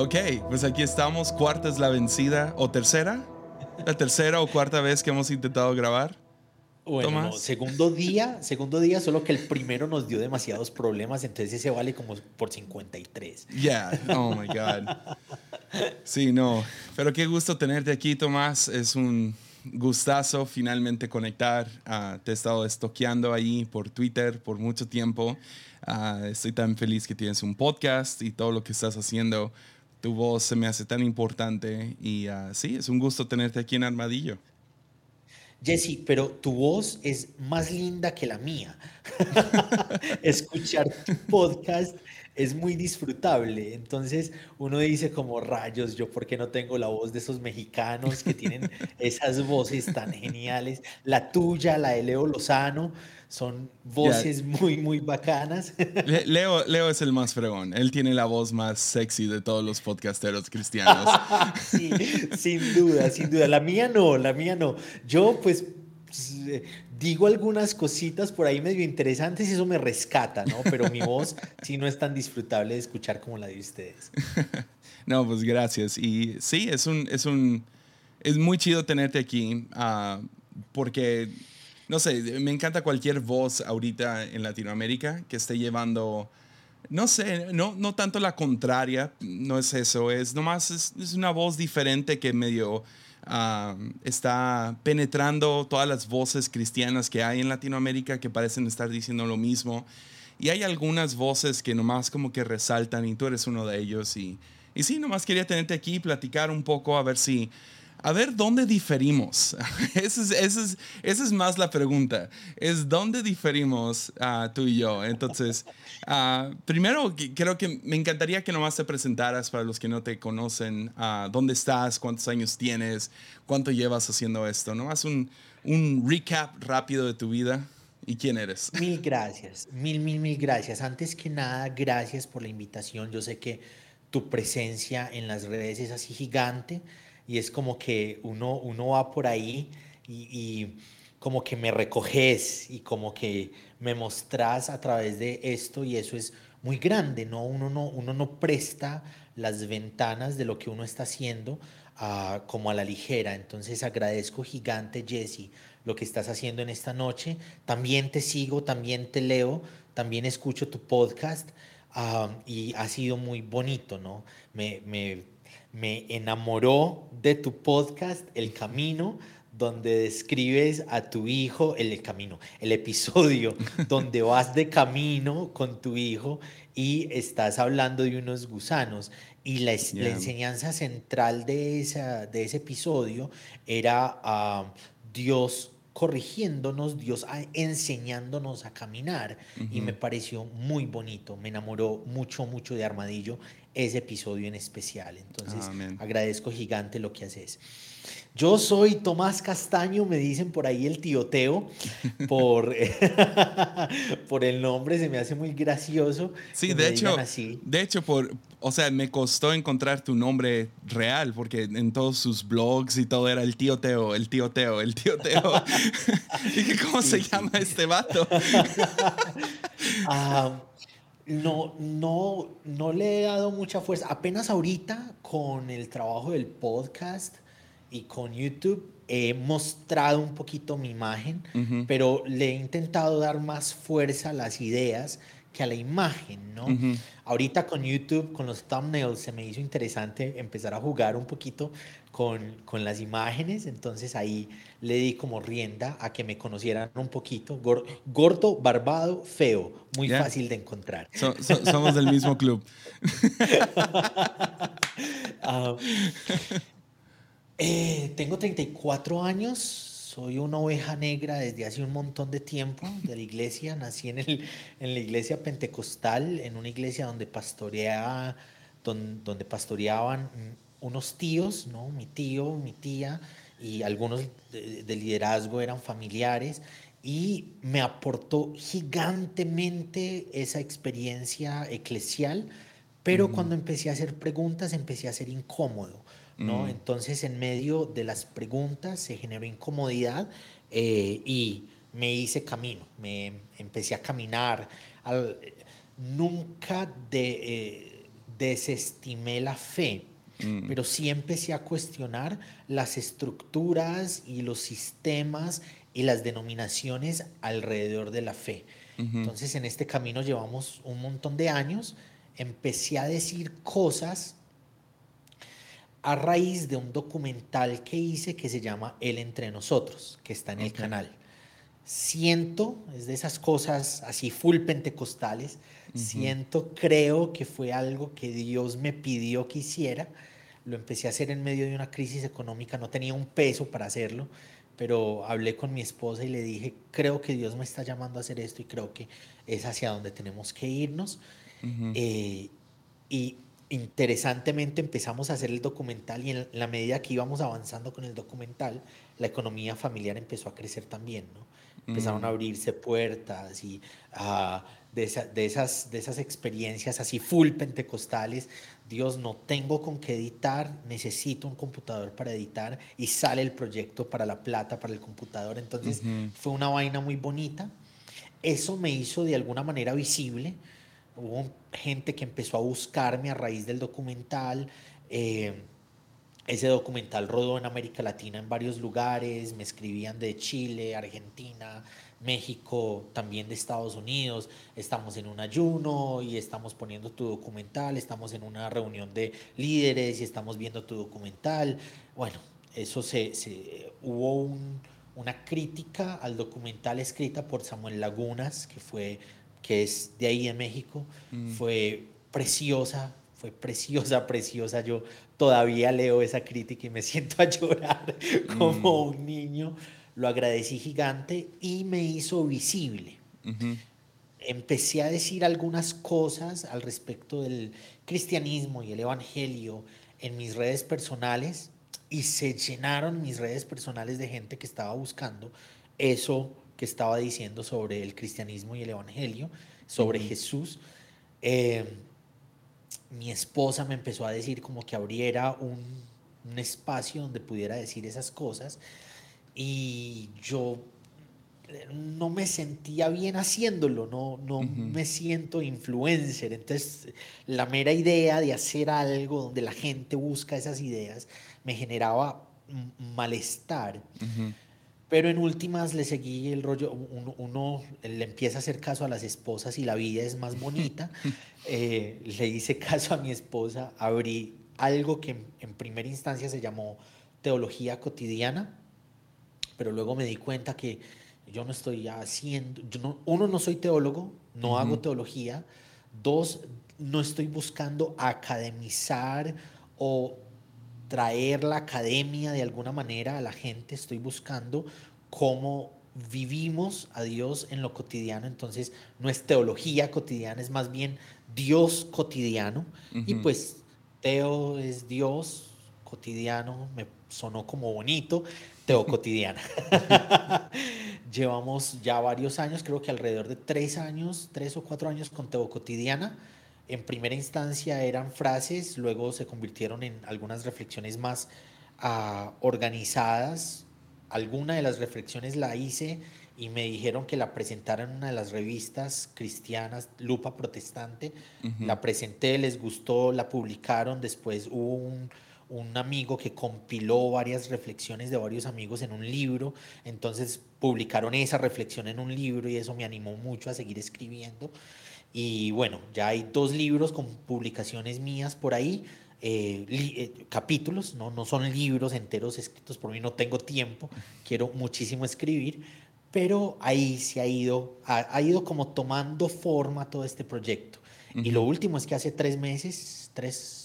Ok, pues aquí estamos, cuarta es la vencida, o tercera, la tercera o cuarta vez que hemos intentado grabar. Bueno, segundo día, segundo día, solo que el primero nos dio demasiados problemas, entonces ese vale como por 53. Yeah, oh my God. Sí, no, pero qué gusto tenerte aquí, Tomás. Es un gustazo finalmente conectar. Uh, te he estado estoqueando ahí por Twitter por mucho tiempo. Uh, estoy tan feliz que tienes un podcast y todo lo que estás haciendo. Tu voz se me hace tan importante y uh, sí, es un gusto tenerte aquí en Armadillo. Jesse, pero tu voz es más linda que la mía. Escuchar tu podcast es muy disfrutable. Entonces uno dice como rayos, yo por qué no tengo la voz de esos mexicanos que tienen esas voces tan geniales. La tuya, la de Leo Lozano, son voces muy, muy bacanas. Leo, Leo es el más fregón. Él tiene la voz más sexy de todos los podcasteros cristianos. sí, sin duda, sin duda. La mía no, la mía no. Yo pues digo algunas cositas por ahí medio interesantes y eso me rescata, ¿no? Pero mi voz sí no es tan disfrutable de escuchar como la de ustedes. no, pues gracias. Y sí, es un, es un, es muy chido tenerte aquí uh, porque no sé, me encanta cualquier voz ahorita en Latinoamérica que esté llevando, no sé, no, no tanto la contraria, no es eso, es nomás es, es una voz diferente que medio ah, está penetrando todas las voces cristianas que hay en Latinoamérica que parecen estar diciendo lo mismo. Y hay algunas voces que nomás como que resaltan y tú eres uno de ellos. Y, y sí, nomás quería tenerte aquí, platicar un poco, a ver si a ver dónde diferimos. esa, es, más la pregunta. Es dónde diferimos uh, tú y yo. Entonces, uh, primero creo que me encantaría que nomás te presentaras para los que no te conocen. Uh, ¿Dónde estás? ¿Cuántos años tienes? ¿Cuánto llevas haciendo esto? Nomás un, un recap rápido de tu vida. ¿Y quién eres? Mil gracias, mil, mil, mil gracias. Antes que nada, gracias por la invitación. Yo sé que tu presencia en las redes es así gigante y es como que uno, uno va por ahí y, como que me recoges y como que me mostrás a través de esto y eso es muy grande, ¿no? Uno no, uno no presta las ventanas de lo que uno está haciendo a, como a la ligera. Entonces agradezco gigante, Jesse, lo que estás haciendo en esta noche. También te sigo, también te leo, también escucho tu podcast ah, y ha sido muy bonito, ¿no? Me me enamoró de tu podcast, El Camino, donde describes a tu hijo, el, camino, el episodio donde vas de camino con tu hijo y estás hablando de unos gusanos. Y la, enseñanza central de, esa, de ese episodio era uh, Dios corrigiéndonos, Dios enseñándonos a caminar. Y me pareció muy bonito, me enamoró mucho, mucho de Armadillo ese episodio en especial. Entonces, agradezco gigante lo que haces. Yo soy Tomás Castaño, me dicen por ahí el tío Teo, por, por el nombre, se me hace muy gracioso. Sí, de hecho, de hecho, por, o sea, me costó encontrar tu nombre real, porque en todos sus blogs y todo era el tío Teo, el tío Teo, el tío Teo. Dije, ¿cómo se llama este vato? Ah, no, no, no le he dado mucha fuerza. Apenas ahorita con el trabajo del podcast y con YouTube he mostrado un poquito mi imagen, pero le he intentado dar más fuerza a las ideas que a la imagen, ¿no? Ahorita con YouTube, con los thumbnails, se me hizo interesante empezar a jugar un poquito con, con, las imágenes, entonces ahí le di como rienda a que me conocieran un poquito. Gordo, barbado, feo, muy fácil de encontrar. somos del mismo club. Ah, eh, tengo 34 años, soy una oveja negra desde hace un montón de tiempo de la iglesia. Nací en, el, en la iglesia pentecostal, en una iglesia donde, pastoreaba, donde pastoreaban unos tíos, ¿no? Mi tío, mi tía y algunos de, liderazgo eran familiares y me aportó gigantemente esa experiencia eclesial, pero cuando empecé a hacer preguntas empecé a ser incómodo, ¿no? Entonces en medio de las preguntas se generó incomodidad eh, y me hice camino, me empecé a caminar, nunca de... Eh, desestimé la fe, mm. pero sí empecé a cuestionar las estructuras y los sistemas y las denominaciones alrededor de la fe. Entonces en este camino llevamos un montón de años, empecé a decir cosas a raíz de un documental que hice que se llama El entre nosotros, que está en el canal. Siento, es de esas cosas así full pentecostales, siento, creo que fue algo que Dios me pidió que hiciera. Lo empecé a hacer en medio de una crisis económica, no tenía un peso para hacerlo, pero hablé con mi esposa y le dije, creo que Dios me está llamando a hacer esto y creo que es hacia donde tenemos que irnos. Eh, y interesantemente empezamos a hacer el documental y en la medida que íbamos avanzando con el documental, la economía familiar empezó a crecer también, ¿no? Empezaron a mm. abrirse puertas y uh, de, de, esas, de esas experiencias así full pentecostales, Dios, no tengo con qué editar, necesito un computador para editar y sale el proyecto para la plata, para el computador. Entonces fue una vaina muy bonita. Eso me hizo de alguna manera visible hubo gente que empezó a buscarme a raíz del documental. Eh, ese documental rodó en América Latina en varios lugares, me escribían de Chile, Argentina, México, también de Estados Unidos. Estamos en un ayuno y estamos poniendo tu documental, estamos en una reunión de líderes y estamos viendo tu documental. Bueno, eso se, se hubo una crítica al documental escrita por Samuel Lagunas, que fue que es de ahí en México, mm. fue preciosa, fue preciosa, preciosa. Yo todavía leo esa crítica y me siento a llorar como mm. un niño. Lo agradecí gigante y me hizo visible. Empecé a decir algunas cosas al respecto del cristianismo y el evangelio en mis redes personales y se llenaron mis redes personales de gente que estaba buscando eso que estaba diciendo sobre el cristianismo y el evangelio, sobre Jesús. Eh, mi esposa me empezó a decir como que abriera un, un, espacio donde pudiera decir esas cosas y yo no me sentía bien haciéndolo, no, no me siento influencer. Entonces, la mera idea de hacer algo donde la gente busca esas ideas me generaba malestar. Pero en últimas le seguí el rollo, uno, le empieza a hacer caso a las esposas y la vida es más bonita. Eh, le hice caso a mi esposa, abrí algo que en primera instancia se llamó teología cotidiana, pero luego me di cuenta que yo no estoy haciendo, uno, no soy teólogo, no hago teología, dos, no estoy buscando academizar o traer la academia de alguna manera a la gente, estoy buscando cómo vivimos a Dios en lo cotidiano, entonces no es teología cotidiana, es más bien Dios cotidiano. Y pues Teo es Dios cotidiano, me sonó como bonito, Teo cotidiana. Llevamos ya varios años, creo que alrededor de tres años, tres o cuatro años con Teo cotidiana en primera instancia eran frases, luego se convirtieron en algunas reflexiones más ah, organizadas. Alguna de las reflexiones la hice y me dijeron que la presentara en una de las revistas cristianas, Lupa Protestante. La presenté, les gustó, la publicaron. Después hubo un, un amigo que compiló varias reflexiones de varios amigos en un libro. Entonces publicaron esa reflexión en un libro y eso me animó mucho a seguir escribiendo. Y bueno, ya hay dos libros con publicaciones mías por ahí, eh, eh, capítulos, ¿no? no son libros enteros escritos por mí, no tengo tiempo, quiero muchísimo escribir, pero ahí se ha ido, ha, ido como tomando forma todo este proyecto. Y lo último es que hace tres meses, tres,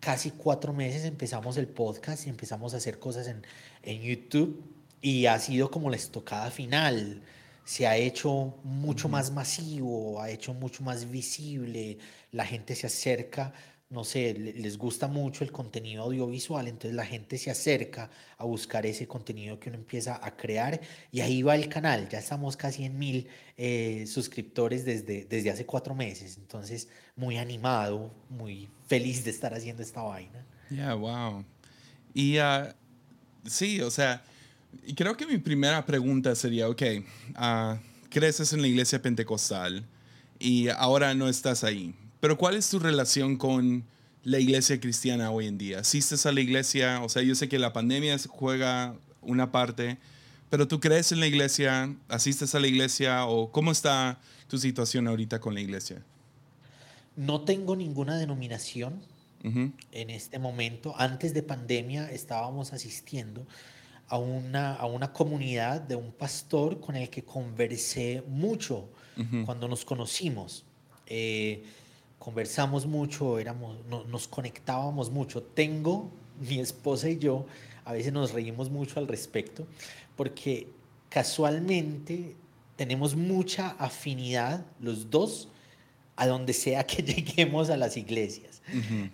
casi cuatro meses empezamos el podcast y empezamos a hacer cosas en, en YouTube y ha sido como la estocada final. Se ha hecho mucho más masivo, ha hecho mucho más visible, la gente se acerca, no sé, les gusta mucho el contenido audiovisual, entonces la gente se acerca a buscar ese contenido que uno empieza a crear y ahí va el canal, ya estamos casi en mil eh, suscriptores desde, desde hace cuatro meses, entonces muy animado, muy feliz de estar haciendo esta vaina. Yeah, wow. Y uh, sí, o sea, creo que mi primera pregunta sería, ok, uh, creces en la iglesia pentecostal y ahora no estás ahí, Pero ¿cuál es tu relación con la iglesia cristiana hoy en día? ¿Asistes a la iglesia? O sea, yo sé que la pandemia juega una parte, pero ¿tú crees en la iglesia? ¿Asistes a la iglesia? ¿O cómo está tu situación ahorita con la iglesia? No tengo ninguna denominación en este momento. Antes de pandemia estábamos asistiendo a una, a una comunidad de un pastor con el que conversé mucho cuando nos conocimos. Eh, conversamos mucho, éramos, no- nos conectábamos mucho. Tengo, mi esposa y yo, a veces nos reímos mucho al respecto, porque casualmente tenemos mucha afinidad los dos a donde sea que lleguemos a las iglesias.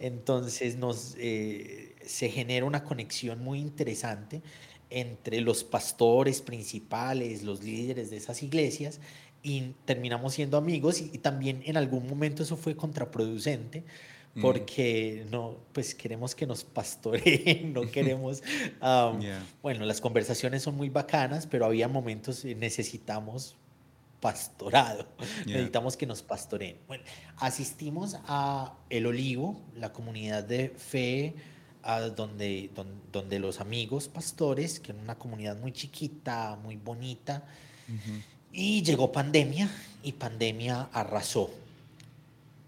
Entonces nos, eh, se genera una conexión muy interesante entre los pastores principales, los líderes de esas iglesias, y terminamos siendo amigos y, y también en algún momento eso fue contraproducente Mm. porque no, pues queremos que nos pastoreen, no queremos, Yeah. bueno, las conversaciones son muy bacanas, pero había momentos en necesitamos pastorado, Yeah. necesitamos que nos pastoreen. Bueno, asistimos a El Olivo, la comunidad de fe, a donde, don- donde, los amigos pastores, que era una comunidad muy chiquita, muy bonita, y llegó pandemia y pandemia arrasó.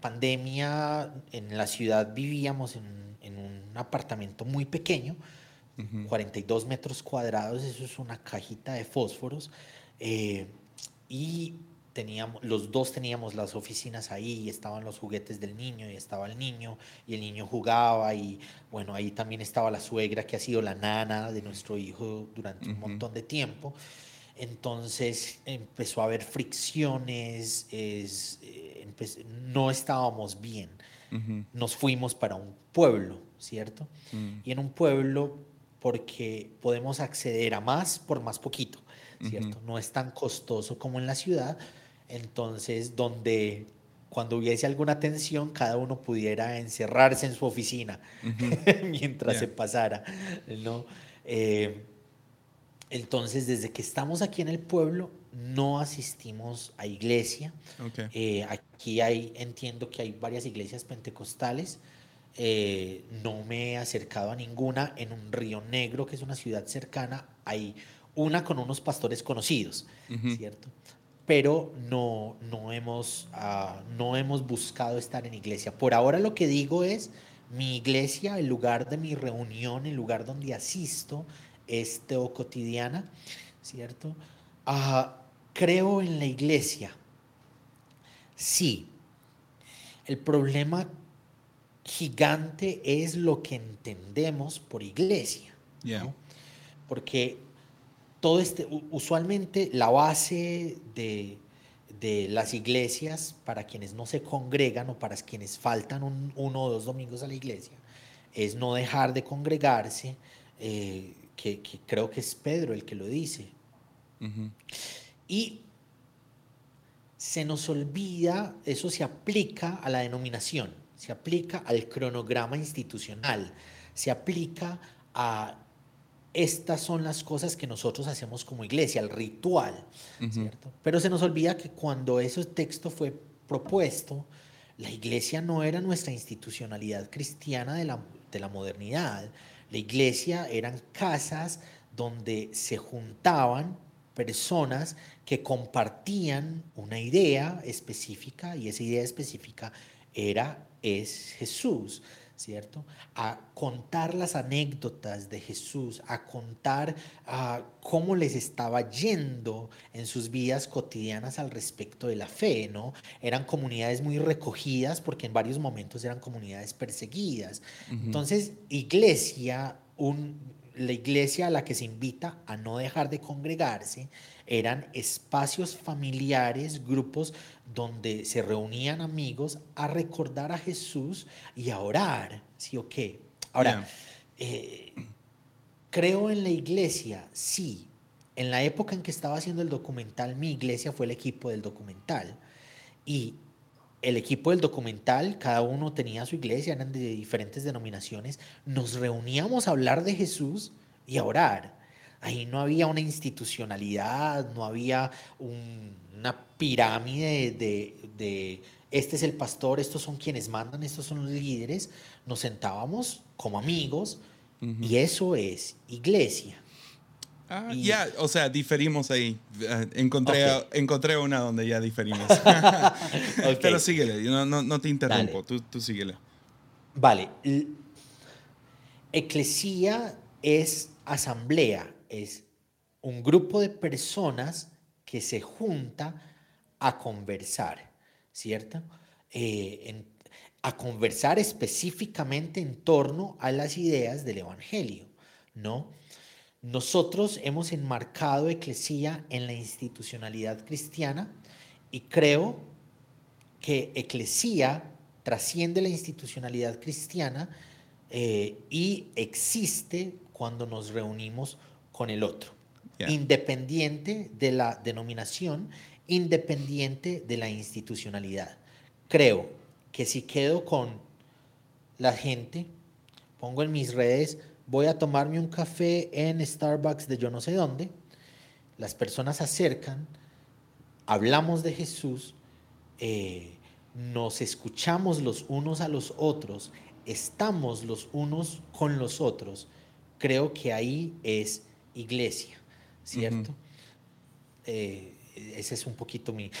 Pandemia, en la ciudad vivíamos en, en un apartamento muy pequeño, Ujú. 42 metros cuadrados, eso es una cajita de fósforos. eh, y teníamos, los dos teníamos las oficinas ahí, y estaban los juguetes del niño, y estaba el niño, y el niño jugaba, y bueno, ahí también estaba la suegra que ha sido la nana de nuestro hijo durante un montón de tiempo. Entonces empezó a haber fricciones, es, eh, no estábamos bien. Nos fuimos para un pueblo, ¿cierto? Mm. y en un pueblo porque podemos acceder a más por más poquito, ¿cierto? No es tan costoso como en la ciudad, entonces donde cuando hubiese alguna tensión cada uno pudiera encerrarse en su oficina mientras se pasara, ¿no? Eh, entonces desde que estamos aquí en el pueblo no asistimos a iglesia, eh, aquí hay, entiendo que hay varias iglesias pentecostales. eh, no me he acercado a ninguna. En un Río Negro, que es una ciudad cercana, hay una con unos pastores conocidos. ¿cierto? Pero no, no, hemos, ah, no hemos buscado estar en iglesia. Por ahora lo que digo es, mi iglesia, el lugar de mi reunión, el lugar donde asisto, es Teo Cotidiana, ¿cierto? Ah, creo en la iglesia. Sí. El problema gigante es lo que entendemos por iglesia. Yeah. ¿no? Porque todo este, usualmente la base de, de las iglesias, para quienes no se congregan o para quienes faltan un- uno o dos domingos a la iglesia, es no dejar de congregarse, eh, que, que creo que es Pedro el que lo dice. Y se nos olvida, eso se aplica a la denominación, se aplica al cronograma institucional, se aplica a estas son las cosas que nosotros hacemos como iglesia, el ritual. ¿cierto? Pero se nos olvida que cuando ese texto fue propuesto, la iglesia no era nuestra institucionalidad cristiana de la, de la modernidad. La iglesia eran casas donde se juntaban personas que compartían una idea específica y esa idea específica era es Jesús, ¿cierto? A contar las anécdotas de Jesús, a contar cómo les estaba yendo en sus vidas cotidianas al respecto de la fe, ¿no? Eran comunidades muy recogidas porque en varios momentos eran comunidades perseguidas. Entonces, iglesia, un, la iglesia a la que se invita a no dejar de congregarse, eran espacios familiares, grupos donde se reunían amigos a recordar a Jesús y a orar, ¿sí o qué? Ahora, eh, creo en la iglesia, sí. En la época en que estaba haciendo el documental, mi iglesia fue el equipo del documental. Y el equipo del documental, cada uno tenía su iglesia, eran de diferentes denominaciones, nos reuníamos a hablar de Jesús y a orar. Ahí no había una institucionalidad, no había un- una pirámide de, de este es el pastor, estos son quienes mandan, estos son los líderes, nos sentábamos como amigos y eso es iglesia. Ah, ya, o sea, diferimos ahí. Eh, encontré, encontré una donde ya diferimos. Pero síguele, no, no, no te interrumpo, tú, tú, síguele. Vale. Eclesía es asamblea, es un grupo de personas que se junta a conversar, ¿cierto? Eh, a conversar específicamente en torno a las ideas del Evangelio, ¿no? Nosotros hemos enmarcado Eclesía en la institucionalidad cristiana y creo que Eclesía trasciende la institucionalidad cristiana eh, y existe cuando nos reunimos con el otro, independiente de la denominación, independiente de la institucionalidad. Creo que si quedo con la gente, pongo en mis redes, voy a tomarme un café en Starbucks de yo no sé dónde, las personas se acercan, hablamos de Jesús, eh, nos escuchamos los unos a los otros, estamos los unos con los otros, creo que ahí es iglesia, ¿cierto? Eh, ese es un poquito mi...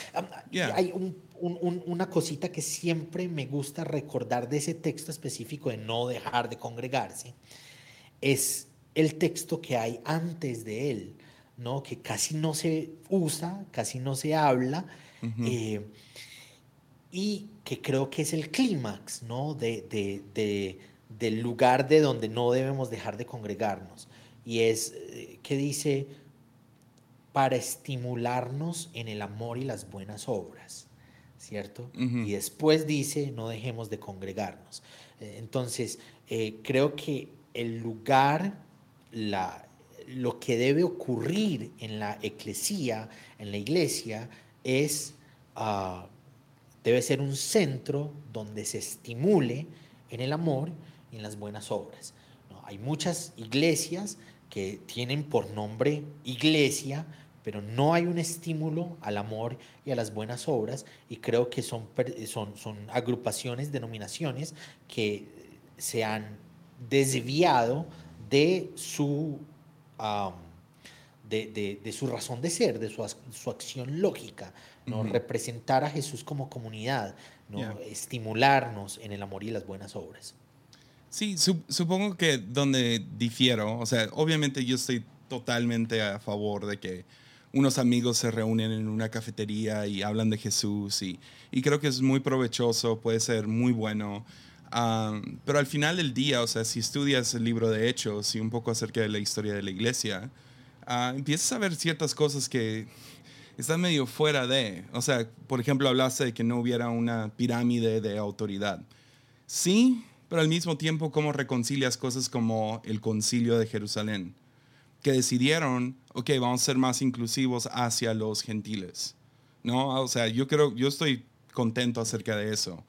Hay una cosita que siempre me gusta recordar de ese texto específico de no dejar de congregarse, es el texto que hay antes de él, ¿no? que casi no se usa, casi no se habla, eh, y que creo que es el clímax ¿no? de, del lugar de donde no debemos dejar de congregarnos. Y es eh, que dice, para estimularnos en el amor y las buenas obras, ¿cierto? Y después dice, no dejemos de congregarnos. Eh, entonces, creo que el lugar, la, lo que debe ocurrir en la eclesía, en la iglesia, es, ah, debe ser un centro donde se estimule en el amor y en las buenas obras. Hay muchas iglesias que tienen por nombre iglesia, pero no hay un estímulo al amor y a las buenas obras, y creo que son, son, son agrupaciones, denominaciones que se han desviado de su, de, su razón de ser, de su, su acción lógica, ¿no? representar a Jesús como comunidad, ¿no? estimularnos en el amor y las buenas obras. Sí, supongo que donde difiero, o sea, obviamente yo estoy totalmente a favor de que unos amigos se reúnen en una cafetería y hablan de Jesús y, y creo que es muy provechoso, puede ser muy bueno pero al final del día, o sea, si estudias el libro de Hechos y un poco acerca de la historia de la iglesia, uh, empiezas a ver ciertas cosas que están medio fuera de. O sea, por ejemplo, hablaste de que no hubiera una pirámide de autoridad. Sí, pero al mismo tiempo, ¿cómo reconcilias cosas como el concilio de Jerusalén? Que decidieron, ok, vamos a ser más inclusivos hacia los gentiles. ¿No? O sea, yo creo, yo estoy contento acerca de eso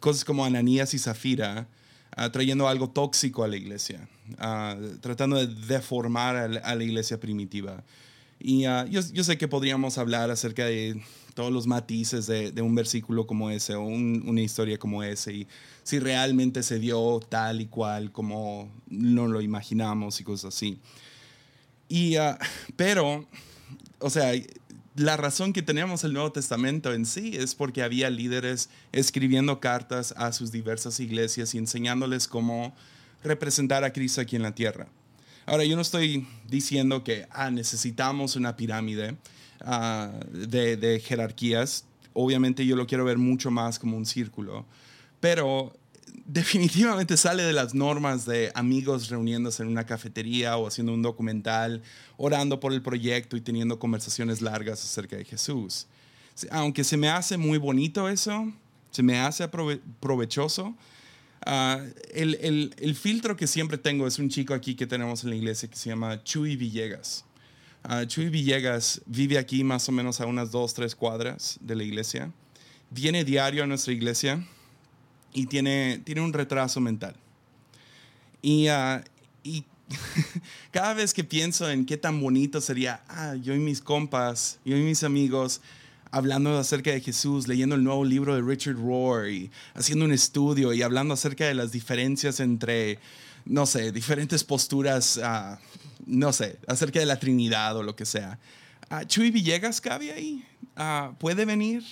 cosas como Ananías y Zafira, uh, trayendo algo tóxico a la iglesia, uh, tratando de deformar a la, iglesia primitiva. Y yo, yo, sé que podríamos hablar acerca de todos los matices de, de un versículo como ese o una historia como ese y si realmente se dio tal y cual como no lo imaginamos y cosas así. Y, pero, o sea, la razón que tenemos el Nuevo Testamento en sí es porque había líderes escribiendo cartas a sus diversas iglesias y enseñándoles cómo representar a Cristo aquí en la tierra. Ahora, yo no estoy diciendo que ah, necesitamos una pirámide ah, de jerarquías. Obviamente yo lo quiero ver mucho más como un círculo. Pero definitivamente sale de las normas de amigos reuniéndose en una cafetería o haciendo un documental, orando por el proyecto y teniendo conversaciones largas acerca de Jesús. Aunque se me hace muy bonito eso, se me hace provechoso, ah, el, filtro que siempre tengo es un chico aquí que tenemos en la iglesia que se llama Chuy Villegas. Uh, Chuy Villegas vive aquí más o menos a unas dos, tres cuadras de la iglesia. Viene diario a nuestra iglesia y tiene, tiene un retraso mental. Y, ah, y cada vez que pienso en qué tan bonito sería, ah, yo y mis compas, yo y mis amigos, hablando acerca de Jesús, leyendo el nuevo libro de Richard Rohr haciendo un estudio y hablando acerca de las diferencias entre, no sé, diferentes posturas, ah, no sé, acerca de la Trinidad o lo que sea. Uh, Chuy Villegas cabe ahí, puede venir.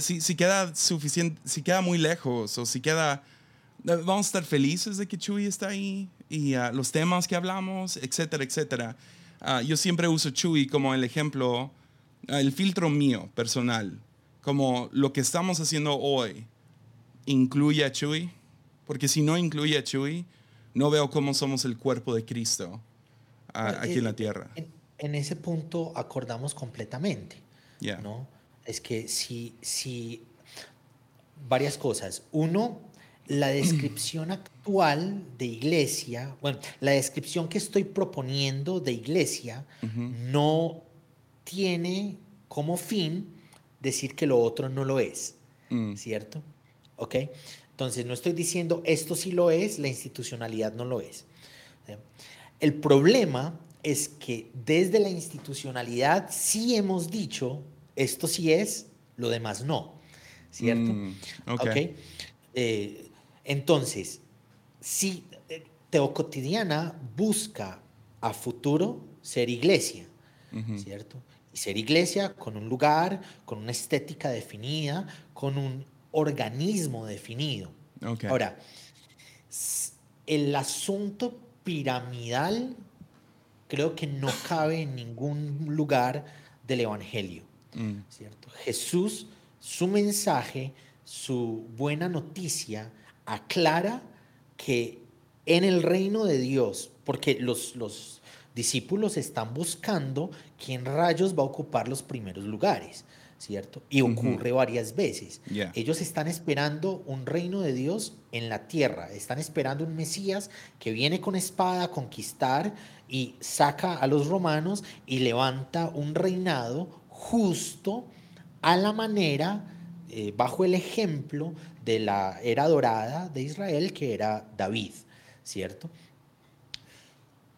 Si, si, queda suficiente, si queda muy lejos o si queda, vamos a estar felices de que Chuy está ahí y los temas que hablamos, etcétera, etcétera. yo siempre uso Chuy como el ejemplo el filtro mío personal, como lo que estamos haciendo hoy, incluye a Chuy, porque si no incluye a Chuy, no veo cómo somos el cuerpo de Cristo aquí en la tierra. En, ese punto acordamos completamente. ¿no? Es que si, si varias cosas. Uno, la descripción actual de iglesia, bueno, la descripción que estoy proponiendo de iglesia no tiene como fin decir que lo otro no lo es, mm. ¿cierto? ¿Ok? Entonces, no estoy diciendo esto sí lo es, la institucionalidad no lo es. El problema es que desde la institucionalidad sí hemos dicho esto sí es, lo demás no, ¿cierto? Mm, okay. Eh, entonces, si eh, Teocotidiana busca a futuro ser iglesia, ¿cierto? y ser iglesia con un lugar, con una estética definida, con un organismo definido. Ahora, el asunto piramidal creo que no cabe en ningún lugar del Evangelio. Mm. ¿cierto? Jesús, su mensaje, su buena noticia, aclara que en el reino de Dios, porque los, los discípulos están buscando quién rayos va a ocupar los primeros lugares, ¿cierto? Y ocurre varias veces. Ellos están esperando un reino de Dios en la tierra, están esperando un Mesías que viene con espada a conquistar y saca a los romanos y levanta un reinado justo a la manera, eh, bajo el ejemplo de la era dorada de Israel, que era David, ¿cierto?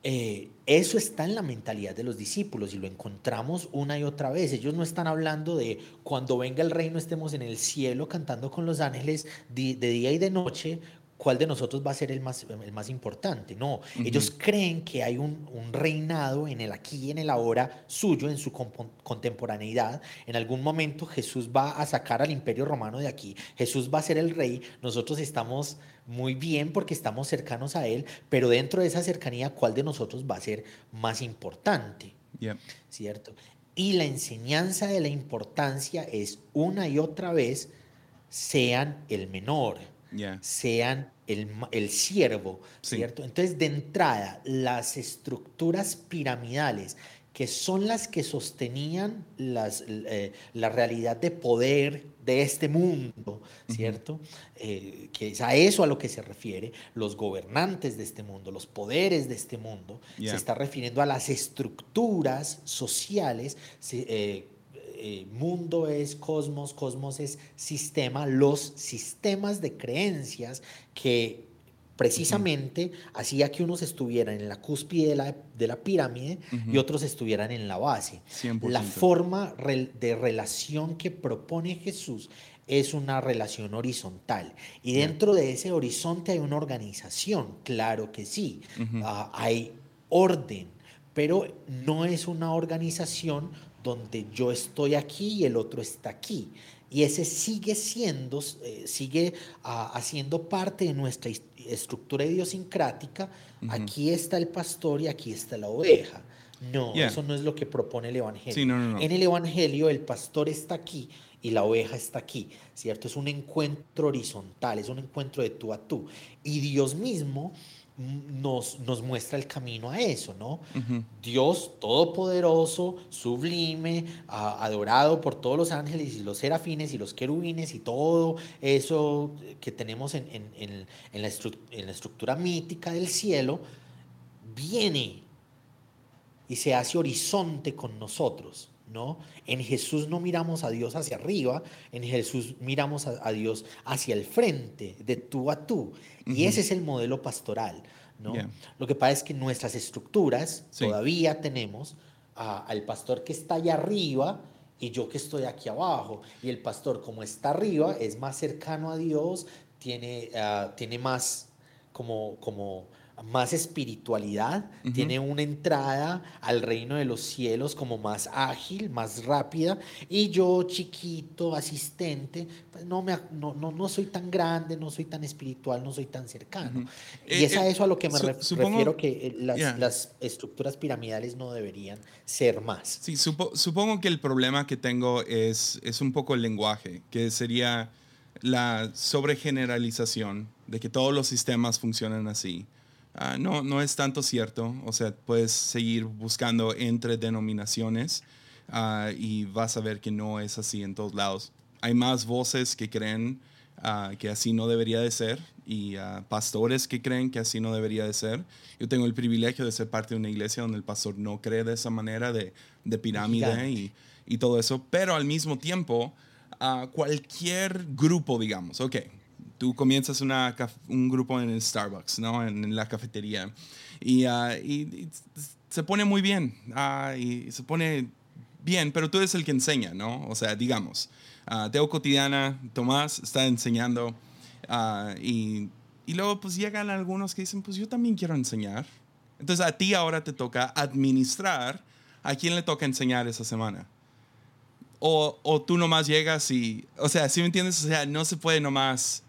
Eh, eso está en la mentalidad de los discípulos y lo encontramos una y otra vez. Ellos no están hablando de cuando venga el reino estemos en el cielo cantando con los ángeles de, día y de noche, cuál de nosotros va a ser el más, el más importante. No, ellos creen que hay un, reinado en el aquí y en el ahora suyo, en su contemporaneidad. En algún momento Jesús va a sacar al imperio romano de aquí. Jesús va a ser el rey. Nosotros estamos muy bien porque estamos cercanos a Él, pero dentro de esa cercanía, ¿cuál de nosotros va a ser más importante? ¿Cierto? Y la enseñanza de la importancia es una y otra vez, sean el menor, sean el, el siervo, ¿cierto? Entonces, de entrada, las estructuras piramidales que son las que sostenían las, eh, la realidad de poder de este mundo, ¿cierto? Eh, que es a eso a lo que se refiere los gobernantes de este mundo, los poderes de este mundo, se está refiriendo a las estructuras sociales. Eh, mundo es cosmos, cosmos es sistema, los sistemas de creencias que precisamente hacía que unos estuvieran en la cúspide de la, de la pirámide y otros estuvieran en la base. La forma de relación que propone Jesús es una relación horizontal. Y dentro de ese horizonte hay una organización, claro que sí. Ah, hay orden, pero no es una organización donde yo estoy aquí y el otro está aquí. Y ese sigue siendo, eh, sigue ah, haciendo parte de nuestra estructura idiosincrática. Aquí está el pastor y aquí está la oveja. No, eso no es lo que propone el Evangelio. En el Evangelio el pastor está aquí y la oveja está aquí, ¿cierto? Es un encuentro horizontal, es un encuentro de tú a tú. Y Dios mismo nos, nos muestra el camino a eso, ¿no? Dios todopoderoso, sublime, adorado por todos los ángeles y los serafines y los querubines y todo eso que tenemos en, en, en, la, estructura mítica del cielo, viene y se hace horizonte con nosotros. ¿No? En Jesús no miramos a Dios hacia arriba, en Jesús miramos a, Dios hacia el frente, de tú a tú. Y ese es el modelo pastoral. ¿no? Lo que pasa es que nuestras estructuras todavía tenemos al pastor que está allá arriba y yo que estoy aquí abajo. Y el pastor, como está arriba, es más cercano a Dios, tiene, ah, tiene más como, como más espiritualidad, tiene una entrada al reino de los cielos como más ágil, más rápida, y yo chiquito, asistente, pues no, me, no, no, soy tan grande, no soy tan espiritual, no soy tan cercano. Y es a eh, eso a lo que me refiero que eh, las, las, estructuras piramidales no deberían ser más. Sí, supongo que el problema que tengo es, es un poco el lenguaje, que sería la sobregeneralización de que todos los sistemas funcionan así. Ah, no, no es tanto cierto. O sea, puedes seguir buscando entre denominaciones ah, y vas a ver que no es así en todos lados. Hay más voces que creen ah, que así no debería de ser y pastores que creen que así no debería de ser. Yo tengo el privilegio de ser parte de una iglesia donde el pastor no cree de esa manera de, de pirámide y, y, todo eso, pero al mismo tiempo, cualquier grupo, digamos, ok, tú comienzas un grupo en el Starbucks, ¿no? En, la cafetería. Ah, y, se pone muy bien. Ah, y se pone bien, pero tú eres el que enseña, ¿no? O sea, digamos, uh, Teo Cotidiana, Tomás está enseñando. y, luego pues llegan algunos que dicen, pues yo también quiero enseñar. Entonces a ti ahora te toca administrar a quién le toca enseñar esa semana. O, o, tú nomás llegas y, o sea, si me entiendes? O sea, no se puede nomás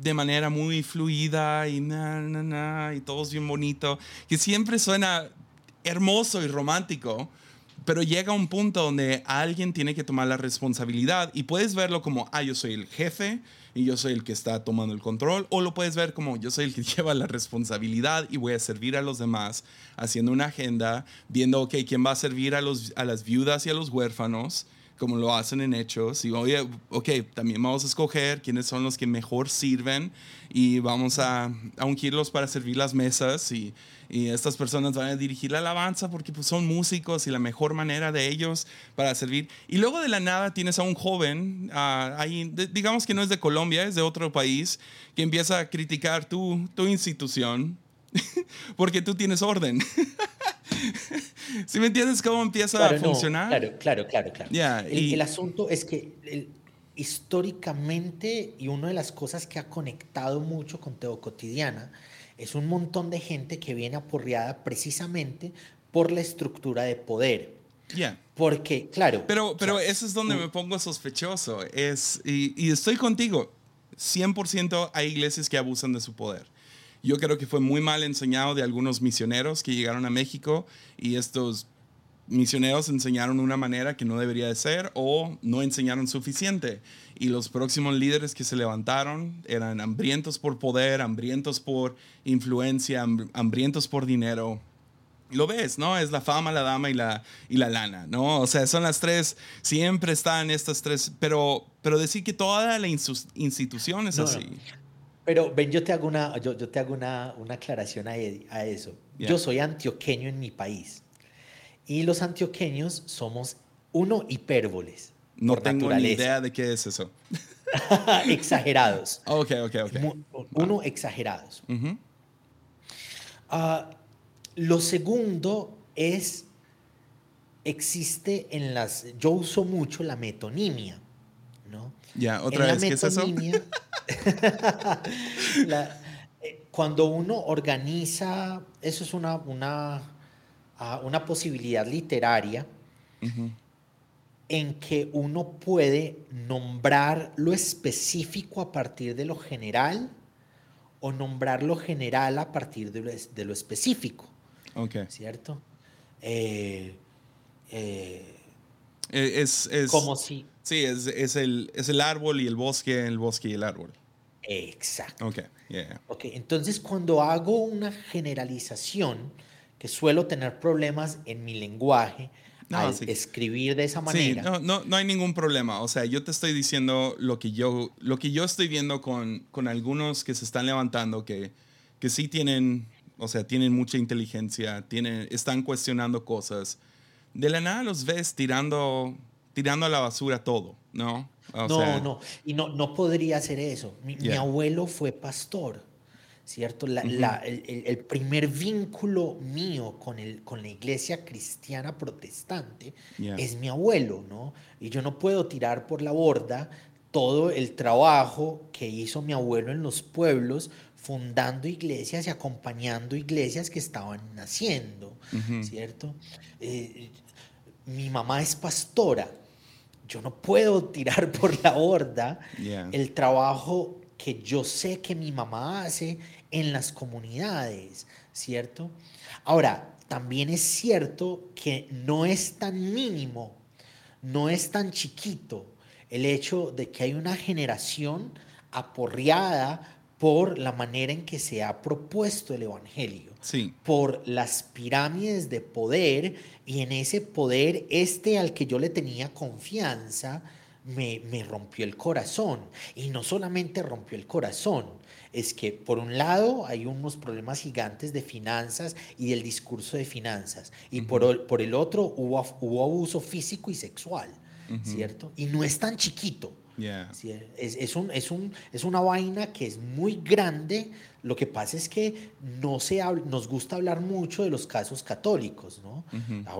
de manera muy fluida y na, na, na, y todo es bien bonito, que siempre suena hermoso y romántico, pero llega un punto donde alguien tiene que tomar la responsabilidad y puedes verlo como, ah, yo soy el jefe y yo soy el que está tomando el control, o lo puedes ver como, yo soy el que lleva la responsabilidad y voy a servir a los demás, haciendo una agenda, viendo, ok, quién va a servir a, los, a las viudas y a los huérfanos como lo hacen en hechos. Y oye, ok, también vamos a escoger quiénes son los que mejor sirven y vamos a, a ungirlos para servir las mesas y, y, estas personas van a dirigir la alabanza porque pues, son músicos y la mejor manera de ellos para servir. Y luego de la nada tienes a un joven, uh, ahí, digamos que no es de Colombia, es de otro país, que empieza a criticar tu, tu institución porque tú tienes orden. ¿Sí me entiendes cómo empieza a funcionar? claro, claro, claro, claro. el, asunto es que históricamente, y una de las cosas que ha conectado mucho con Teo Cotidiana, es un montón de gente que viene aporreada precisamente por la estructura de poder. Ya. Porque, claro. Pero, pero eso es donde me pongo sospechoso. Es, y, y estoy contigo. 100% hay iglesias que abusan de su poder. Yo creo que fue muy mal enseñado de algunos misioneros que llegaron a México y estos misioneros enseñaron una manera que no debería de ser o no enseñaron suficiente. Y los próximos líderes que se levantaron eran hambrientos por poder, hambrientos por influencia, hambrientos por dinero. Lo ves, ¿no? Es la fama, la dama y la, y la lana, ¿no? O sea, son las tres, siempre están estas tres, pero, pero decir que toda la institución es así. Pero ven, yo te hago una, yo, yo te hago una, una aclaración a, a eso. Yo soy antioqueño en mi país. Y los antioqueños somos, uno, hipérboles. No tengo ni idea de qué es eso. exagerados. Ok, ok, ok. Uno, exagerados. Ah, lo segundo es, existe en las, yo uso mucho la metonimia. Ya, otra vez, ¿qué es eso? Eh, cuando uno organiza, eso es una, una, ah, una posibilidad literaria en que uno puede nombrar lo específico a partir de lo general o nombrar lo general a partir de lo, de lo específico. Okay. ¿Cierto? Eh, eh, es, es, como si Sí, es, es, el, es el árbol y el bosque, el bosque y el árbol. Exacto. Ok, yeah. Ok, entonces cuando hago una generalización, que suelo tener problemas en mi lenguaje, al escribir de esa manera. Sí, no, no, no, hay ningún problema. O sea, yo te estoy diciendo lo que yo, lo que yo estoy viendo con, con algunos que se están levantando, que, que sí tienen, o sea, tienen mucha inteligencia, tienen, están cuestionando cosas. De la nada los ves tirando tirando a la basura todo, ¿no? no, no, y no, no podría hacer eso. Mi, abuelo fue pastor. ¿cierto? el, primer vínculo mío con, el, con la iglesia cristiana protestante es mi abuelo, ¿no? Y yo no puedo tirar por la borda todo el trabajo que hizo mi abuelo en los pueblos, fundando iglesias y acompañando iglesias que estaban naciendo, ¿cierto? Eh, mi mamá es pastora, yo no puedo tirar por la borda el trabajo que yo sé que mi mamá hace en las comunidades, ¿cierto? Ahora, también es cierto que no es tan mínimo, no es tan chiquito el hecho de que hay una generación aporreada por la manera en que se ha propuesto el Evangelio, sí. por las pirámides de poder y en ese poder este al que yo le tenía confianza, me, me rompió el corazón. Y no solamente rompió el corazón, es que por un lado hay unos problemas gigantes de finanzas y del discurso de finanzas, y por, por, el otro hubo, hubo abuso físico y sexual, ¿cierto? Y no es tan chiquito. Es, es, un, es, un, es una vaina que es muy grande. Lo que pasa es que no se nos gusta hablar mucho de los casos católicos. ¿no?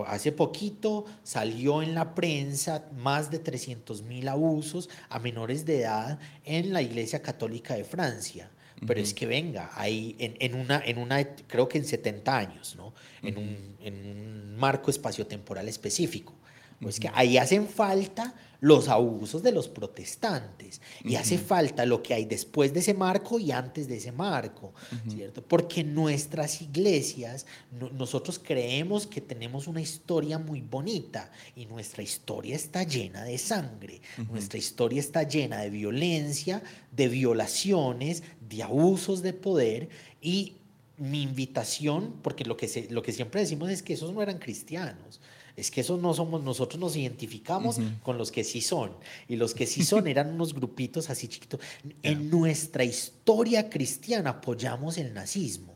Hace poquito salió en la prensa más de 300 mil abusos a menores de edad en la Iglesia Católica de Francia. Pero es que venga, hay en, en, una, en una, creo que en 70 años, ¿no? en, un, en un marco espaciotemporal específico. Pues que ahí hacen falta los abusos de los protestantes. Y hace falta lo que hay después de ese marco y antes de ese marco, ¿cierto? Porque nuestras iglesias, nosotros creemos que tenemos una historia muy bonita y nuestra historia está llena de sangre, nuestra historia está llena de violencia, de violaciones, de abusos de poder. Y mi invitación, porque lo que, lo que siempre decimos es que esos no eran cristianos, es que eso no somos, nosotros nos identificamos con los que sí son. Y los que sí son eran unos grupitos así chiquitos. En nuestra historia cristiana apoyamos el nazismo.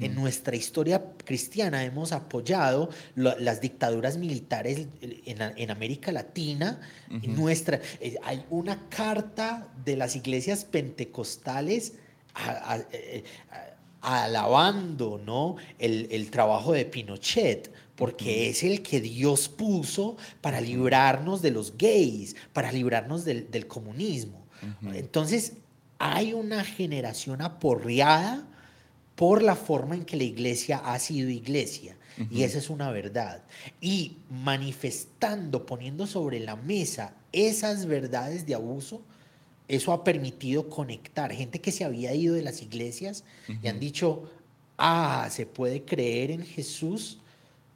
En nuestra historia cristiana hemos apoyado las dictaduras militares en, América Latina. nuestra, eh, hay una carta de las iglesias pentecostales eh, alabando ¿no? el, el trabajo de Pinochet porque es el que Dios puso para librarnos de los gays, para librarnos del, comunismo. Entonces, hay una generación aporreada por la forma en que la iglesia ha sido iglesia. Y esa es una verdad. Y manifestando, poniendo sobre la mesa esas verdades de abuso, eso ha permitido conectar gente que se había ido de las iglesias y han dicho, ah, se puede creer en Jesús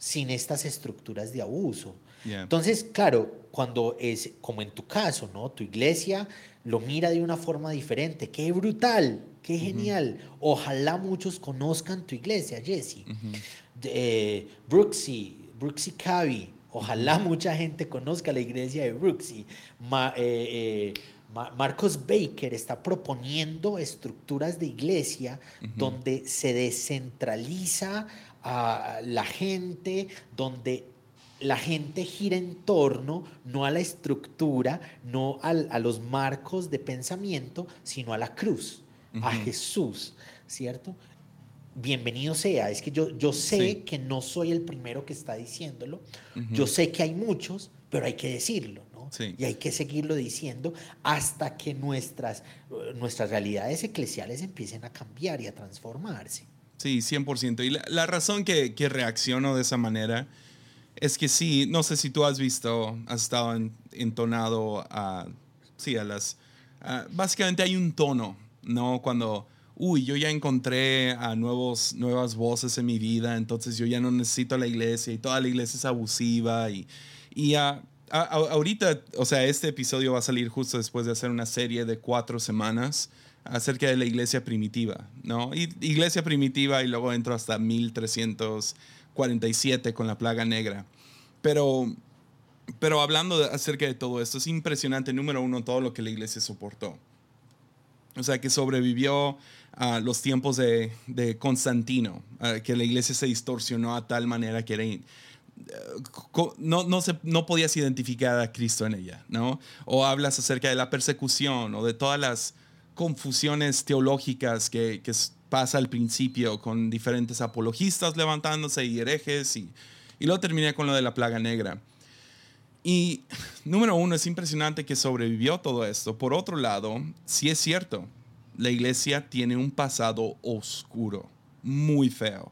sin estas estructuras de abuso. Entonces, claro, cuando es como en tu caso, ¿no? Tu iglesia lo mira de una forma diferente. Qué brutal, qué genial. Ojalá muchos conozcan tu iglesia, Jesse. Eh, Brooksy, Brooksy Cavi. Ojalá mucha gente conozca la iglesia de Brooksy. Eh, eh, Marcos Baker está proponiendo estructuras de iglesia donde se descentraliza a la gente, donde la gente gira en torno no a la estructura, no a los marcos de pensamiento, sino a la cruz, a Jesús, ¿cierto? Bienvenido sea, es que yo, yo sé que no soy el primero que está diciéndolo, yo sé que hay muchos, pero hay que decirlo, ¿no? Y hay que seguirlo diciendo hasta que nuestras, nuestras realidades eclesiales empiecen a cambiar y a transformarse. Sí, 100%. Y la, razón que, reacciono de esa manera es que sí, no sé si tú has visto, has estado entonado a, sí, a las, básicamente hay un tono, ¿no? Cuando, uy, yo ya encontré a nuevos, nuevas voces en mi vida, entonces yo ya no necesito la iglesia y toda la iglesia es abusiva y, y ahorita, o sea, este episodio va a salir justo después de hacer una serie de cuatro semanas acerca de la iglesia primitiva, ¿no? iglesia primitiva y luego entro hasta 1347 con la plaga negra. Pero, pero hablando acerca de todo esto, es impresionante, número uno, todo lo que la iglesia soportó. O sea, que sobrevivió a los tiempos de, de Constantino, que la iglesia se distorsionó a tal manera que era no, no, se, no podías identificar a Cristo en ella, ¿no? O hablas acerca de la persecución o de todas las confusiones teológicas que, pasa al principio con diferentes apologistas levantándose y herejes y, y luego termina con lo de la plaga negra. Y número uno, es impresionante que sobrevivió todo esto. Por otro lado, sí es cierto, la iglesia tiene un pasado oscuro, muy feo.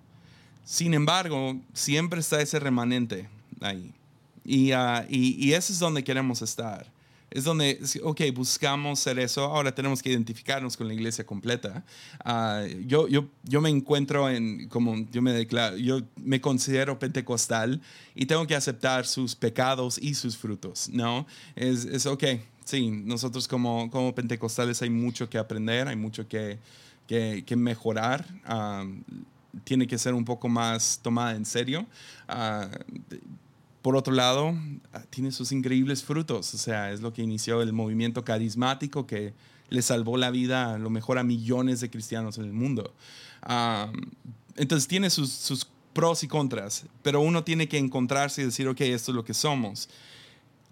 Sin embargo, siempre está ese remanente ahí. Y, uh, y, y ese es donde queremos estar es donde, ok, buscamos ser eso, ahora tenemos que identificarnos con la iglesia completa. Uh, yo, yo, yo me encuentro en, como yo me declaro, yo me considero pentecostal y tengo que aceptar sus pecados y sus frutos, ¿no? Es, es ok, sí, nosotros como, como pentecostales hay mucho que aprender, hay mucho que, que, mejorar. Uh, tiene que ser un poco más tomada en serio. Uh, por otro lado, ah, tiene sus increíbles frutos, o sea, es lo que inició el movimiento carismático que le salvó la vida a lo mejor a millones de cristianos en el mundo. entonces tiene sus, sus, pros y contras, pero uno tiene que encontrarse y decir, ok, esto es lo que somos.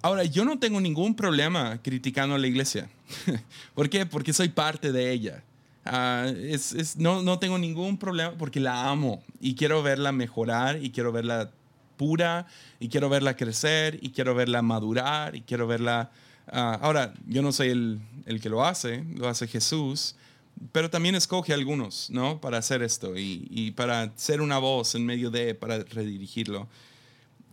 Ahora, yo no tengo ningún problema criticando a la iglesia. ¿Por qué? Porque soy parte de ella. Uh, es, es, no, no tengo ningún problema porque la amo y quiero verla mejorar y quiero verla pura y quiero verla crecer y quiero verla madurar y quiero verla... Uh, ahora, yo no soy el, el, que lo hace, lo hace Jesús, pero también escoge a algunos, ¿no? Para hacer esto y, y para ser una voz en medio de, para redirigirlo.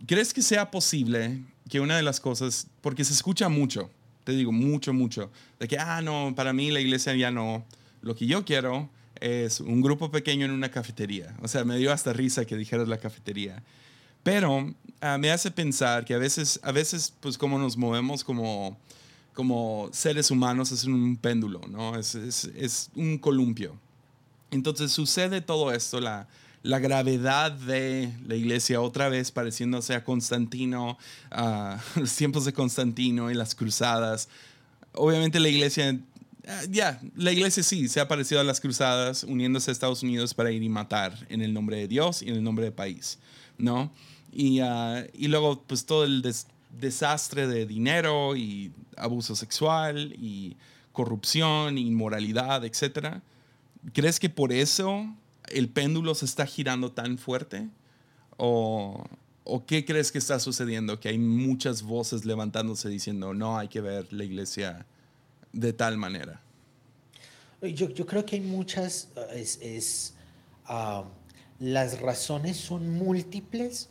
¿Crees que sea posible que una de las cosas, porque se escucha mucho, te digo mucho, mucho, de que, ah, no, para mí la iglesia ya no, lo que yo quiero es un grupo pequeño en una cafetería. O sea, me dio hasta risa que dijeras la cafetería. Pero uh, me hace pensar que a veces, a veces, pues como nos movemos como, como seres humanos es un péndulo, ¿no? Es, es, es un columpio. Entonces sucede todo esto, la, la gravedad de la iglesia otra vez pareciéndose a Constantino, uh, los tiempos de Constantino y las cruzadas. Obviamente la iglesia, uh, ya, la iglesia sí se ha parecido a las cruzadas, uniéndose a Estados Unidos para ir y matar en el nombre de Dios y en el nombre del país, ¿no? Y, uh, y luego, pues todo el des desastre de dinero y abuso sexual y corrupción, inmoralidad, etc. ¿Crees que por eso el péndulo se está girando tan fuerte? ¿O, ¿O qué crees que está sucediendo? Que hay muchas voces levantándose diciendo, no, hay que ver la iglesia de tal manera. Yo, yo creo que hay muchas, es, es uh, las razones son múltiples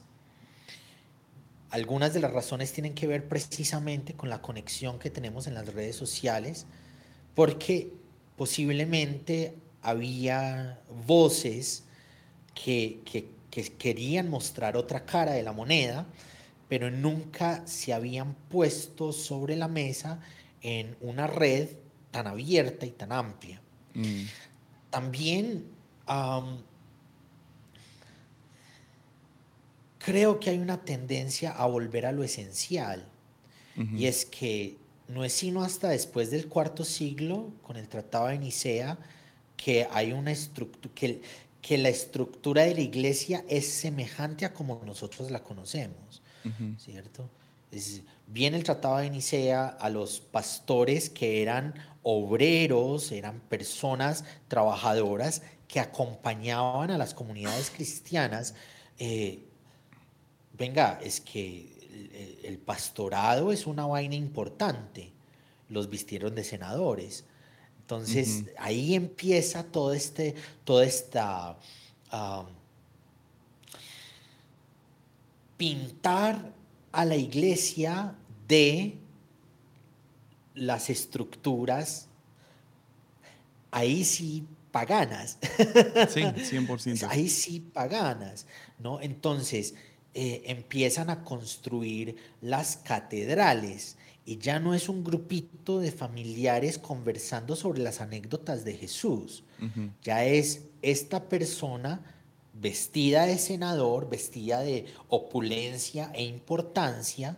algunas de las razones tienen que ver precisamente con la conexión que tenemos en las redes sociales, porque posiblemente había voces que, que querían mostrar otra cara de la moneda, pero nunca se habían puesto sobre la mesa en una red tan abierta y tan amplia. Mm. También um, creo que hay una tendencia a volver a lo esencial. Y es que no es sino hasta después del cuarto siglo, con el Tratado de Nicea, que hay una estructura, que, que la estructura de la iglesia es semejante a como nosotros la conocemos, ¿cierto? Es, viene el Tratado de Nicea a los pastores que eran obreros, eran personas trabajadoras que acompañaban a las comunidades cristianas eh, venga, es que el, pastorado es una vaina importante. Los vistieron de senadores. Entonces, ahí empieza todo este, toda esta... pintar a la iglesia de las estructuras, ahí sí paganas. Sí, 100%. ahí sí paganas, ¿no? Entonces, eh, empiezan a construir las catedrales y ya no es un grupito de familiares conversando sobre las anécdotas de Jesús, ya es esta persona vestida de senador, vestida de opulencia e importancia,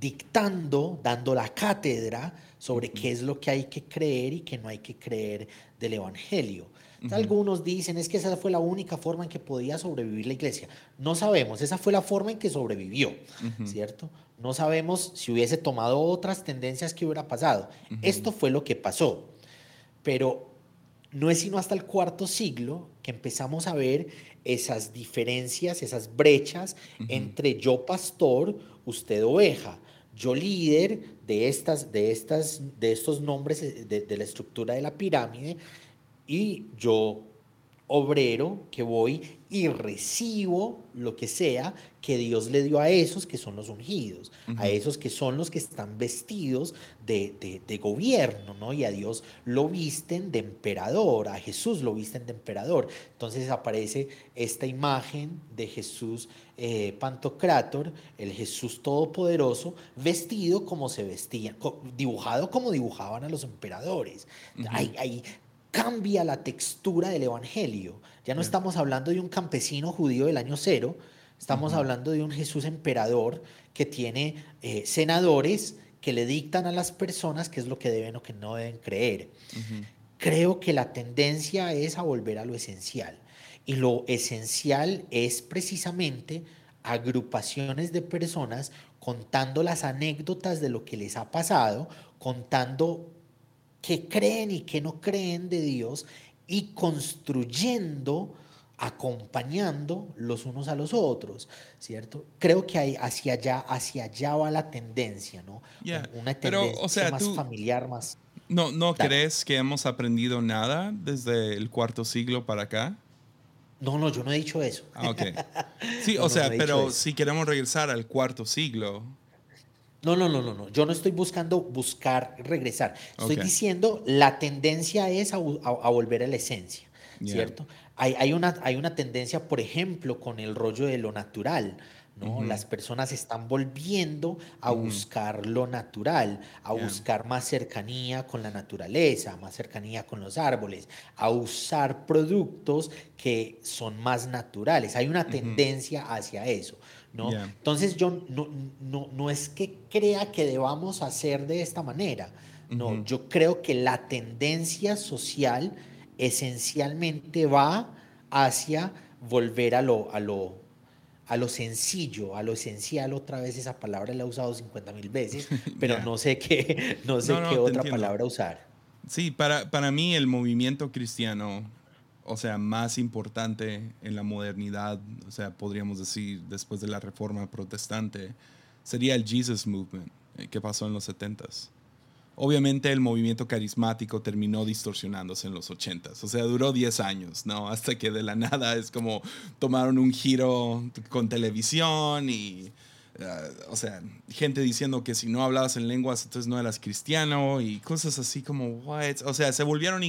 dictando, dando la cátedra sobre qué es lo que hay que creer y qué no hay que creer del Evangelio. Algunos dicen es que esa fue la única forma en que podía sobrevivir la iglesia. No sabemos, esa fue la forma en que sobrevivió, ¿cierto? No sabemos si hubiese tomado otras tendencias que hubiera pasado. Esto fue lo que pasó. Pero no es sino hasta el cuarto siglo que empezamos a ver esas diferencias, esas brechas entre yo pastor, usted oveja, yo líder de, estas, de, estas, de estos nombres de, de la estructura de la pirámide y yo obrero que voy y recibo lo que sea que Dios le dio a esos que son los ungidos, a esos que son los que están vestidos de, de, gobierno, ¿no? Y a Dios lo visten de emperador, a Jesús lo visten de emperador. Entonces aparece esta imagen de Jesús eh, Pantocrátor, el Jesús Todopoderoso, vestido como se vestían, dibujado como dibujaban a los emperadores. hay, hay, cambia la textura del Evangelio. Ya no estamos hablando de un campesino judío del año cero, estamos hablando de un Jesús emperador que tiene eh, senadores que le dictan a las personas qué es lo que deben o que no deben creer. Creo que la tendencia es a volver a lo esencial. Y lo esencial es precisamente agrupaciones de personas contando las anécdotas de lo que les ha pasado, contando que creen y que no creen de Dios y construyendo, acompañando los unos a los otros, ¿cierto? Creo que hay, hacia allá, hacia allá va la tendencia, ¿no? Una tendencia más familiar, más... ¿No, no crees que hemos aprendido nada desde el cuarto siglo para acá? No, no, yo no he dicho eso. Ah, ok. Sí, o sea, pero si queremos regresar al cuarto siglo, no, no, no, no, no. Yo no estoy buscando buscar regresar. Estoy diciendo la tendencia es a, volver a la esencia, ¿cierto? Hay, hay, una, hay una tendencia, por ejemplo, con el rollo de lo natural. ¿no? Las personas están volviendo a buscar lo natural, a buscar más cercanía con la naturaleza, más cercanía con los árboles, a usar productos que son más naturales. Hay una tendencia hacia eso. ¿No? Entonces yo no, no, no, es que crea que debamos hacer de esta manera, no, yo creo que la tendencia social esencialmente va hacia volver a lo, a lo, a lo sencillo, a lo esencial, otra vez esa palabra la he usado 50 mil veces, pero no sé qué, no sé qué otra palabra usar. Sí, para, para mí el movimiento cristiano o sea, más importante en la modernidad, o sea, podríamos decir, después de la reforma protestante, sería el Jesus Movement, eh, que pasó en los 70s. Obviamente el movimiento carismático terminó distorsionándose en los 80s, o sea, duró 10 años, ¿no? Hasta que de la nada es como tomaron un giro con televisión y, eh, o sea, gente diciendo que si no hablabas en lenguas entonces no eras cristiano y cosas así como? O sea, se volvieron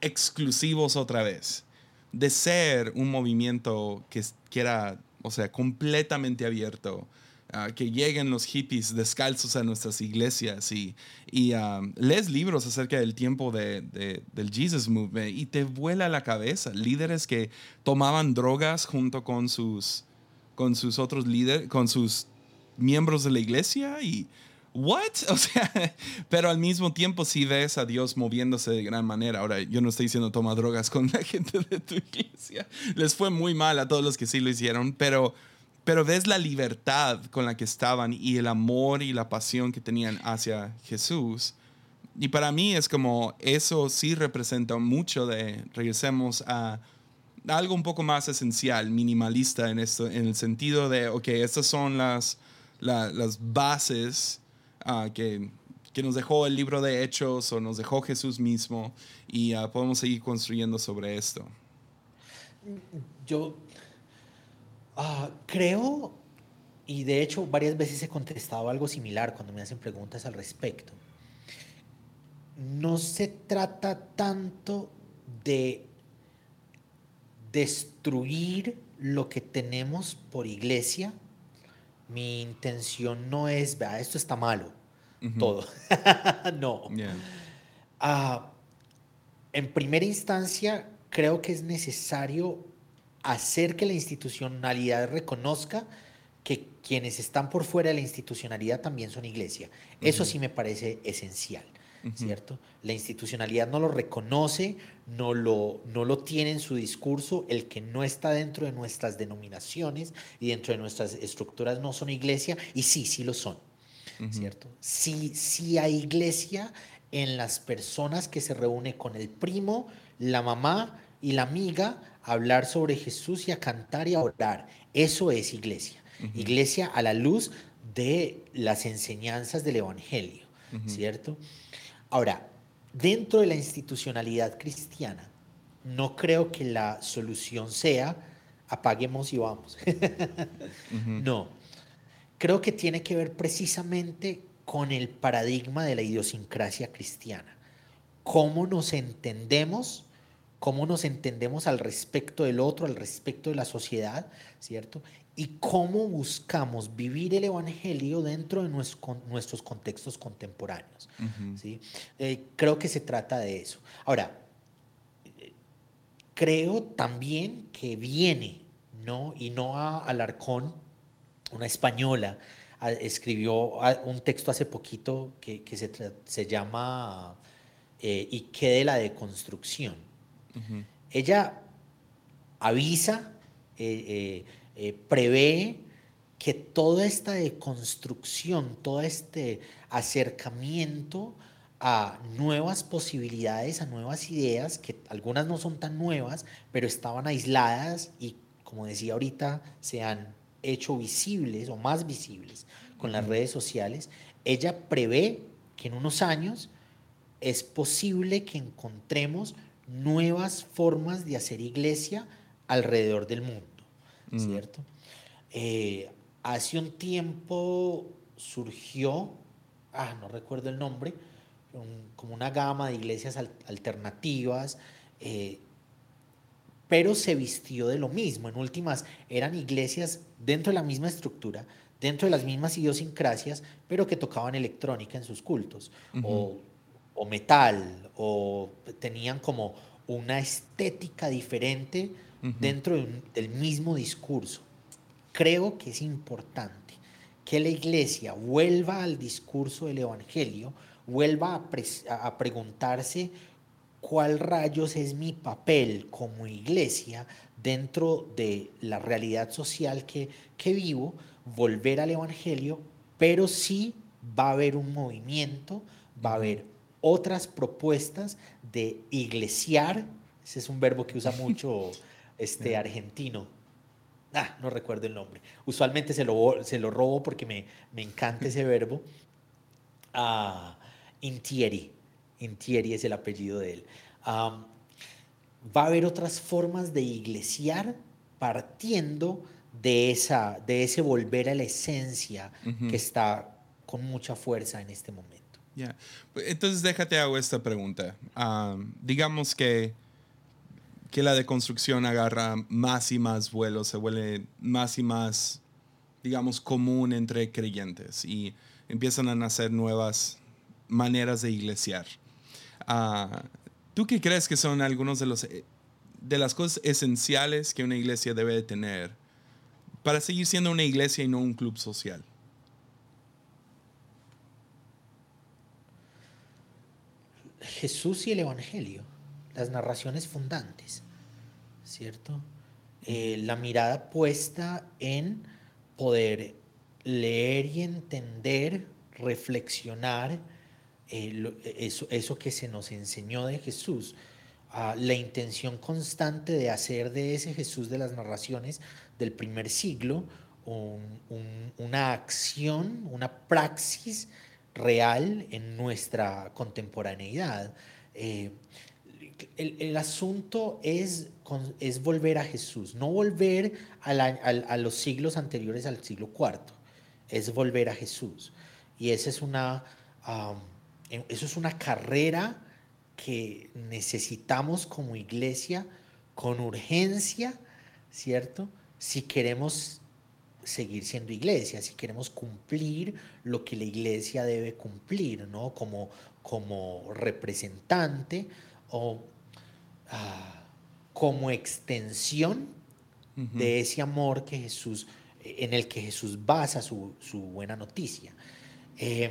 exclusivos otra vez. De ser un movimiento que, que era, o sea, completamente abierto, ah, que lleguen los hippies descalzos a nuestras iglesias y, y ah, lees libros acerca del tiempo de, del Jesus Movement y te vuela la cabeza. Líderes que tomaban drogas junto con sus, con sus otros líderes, con sus miembros de la iglesia y ¿what? O sea, pero al mismo tiempo sí ves a Dios moviéndose de gran manera. Ahora, yo no estoy diciendo toma drogas con la gente de tu iglesia. Les fue muy mal a todos los que sí lo hicieron, pero, pero ves la libertad con la que estaban y el amor y la pasión que tenían hacia Jesús. Y para mí es como eso sí representa mucho de, regresemos a algo un poco más esencial, minimalista en esto, en el sentido de, ok, estas son las, las bases Que, que, nos dejó el libro de Hechos o nos dejó Jesús mismo y ah, podemos seguir construyendo sobre esto. Yo ah, creo, y de hecho varias veces he contestado algo similar cuando me hacen preguntas al respecto. No se trata tanto de destruir lo que tenemos por iglesia. Mi intención no es, vea, esto está malo todo. no. Ah, en primera instancia, creo que es necesario hacer que la institucionalidad reconozca que quienes están por fuera de la institucionalidad también son iglesia. Eso sí me parece esencial, ¿cierto? La institucionalidad no lo reconoce, no lo, no lo tiene en su discurso. El que no está dentro de nuestras denominaciones y dentro de nuestras estructuras no son iglesia, y sí, sí lo son. ¿Cierto? Si, si a iglesia en las personas que se reúne con el primo, la mamá y la amiga a hablar sobre Jesús y a cantar y a orar. Eso es iglesia. Iglesia a la luz de las enseñanzas del Evangelio, ¿cierto? Ahora, dentro de la institucionalidad cristiana, no creo que la solución sea apaguemos y vamos. No, creo que tiene que ver precisamente con el paradigma de la idiosincrasia cristiana. Cómo nos entendemos, cómo nos entendemos al respecto del otro, al respecto de la sociedad, ¿cierto? Y cómo buscamos vivir el Evangelio dentro de nuestros contextos contemporáneos. ¿sí? Eh, creo que se trata de eso. Ahora, creo también que viene, ¿no? Y no a Alarcón, una española, escribió un texto hace poquito que, se, llama eh, ¿Y qué de la deconstrucción? Ella avisa, eh, eh, prevé que toda esta deconstrucción, todo este acercamiento a nuevas posibilidades, a nuevas ideas, que algunas no son tan nuevas, pero estaban aisladas y, como decía ahorita, se han hecho visibles o más visibles con las redes sociales, ella prevé que en unos años es posible que encontremos nuevas formas de hacer iglesia alrededor del mundo, ¿cierto? Eh, hace un tiempo surgió, ah, no recuerdo el nombre, como una gama de iglesias alternativas, eh, pero se vistió de lo mismo. En últimas, eran iglesias dentro de la misma estructura, dentro de las mismas idiosincrasias, pero que tocaban electrónica en sus cultos, o, metal, o tenían como una estética diferente dentro del mismo discurso. Creo que es importante que la iglesia vuelva al discurso del Evangelio, vuelva a, preguntarse cuál rayos es mi papel como iglesia dentro de la realidad social que, que vivo, volver al Evangelio, pero sí va a haber un movimiento, va a haber otras propuestas de iglesiar, ese es un verbo que usa mucho este argentino, ah, no recuerdo el nombre, usualmente se lo, se lo robo porque me, me encanta ese verbo, ah, Intieri. Intieri es el apellido de él. va a haber otras formas de iglesiar partiendo de, esa, de ese volver a la esencia que está con mucha fuerza en este momento. Entonces déjate hago esta pregunta. digamos que, que la deconstrucción agarra más y más vuelo, se vuelve más y más, digamos, común entre creyentes y empiezan a nacer nuevas maneras de iglesiar. Ah, ¿Tú qué crees que son algunos de, los, eh, de las cosas esenciales que una iglesia debe de tener para seguir siendo una iglesia y no un club social? Jesús y el Evangelio, las narraciones fundantes, ¿cierto? Eh, la mirada puesta en poder leer y entender, reflexionar, eh, eso, eso, que se nos enseñó de Jesús, la intención constante de hacer de ese Jesús de las narraciones del primer siglo una acción, una praxis real en nuestra contemporaneidad. Eh, el, asunto es, es volver a Jesús, no volver a, a, los siglos anteriores al siglo IV, es volver a Jesús. Y esa es una... Eso es una carrera que necesitamos como iglesia con urgencia, ¿cierto? Si queremos seguir siendo iglesia, si queremos cumplir lo que la iglesia debe cumplir, ¿no? Como, como representante o ah, como extensión de ese amor que Jesús, en el que Jesús basa su, buena noticia. Eh,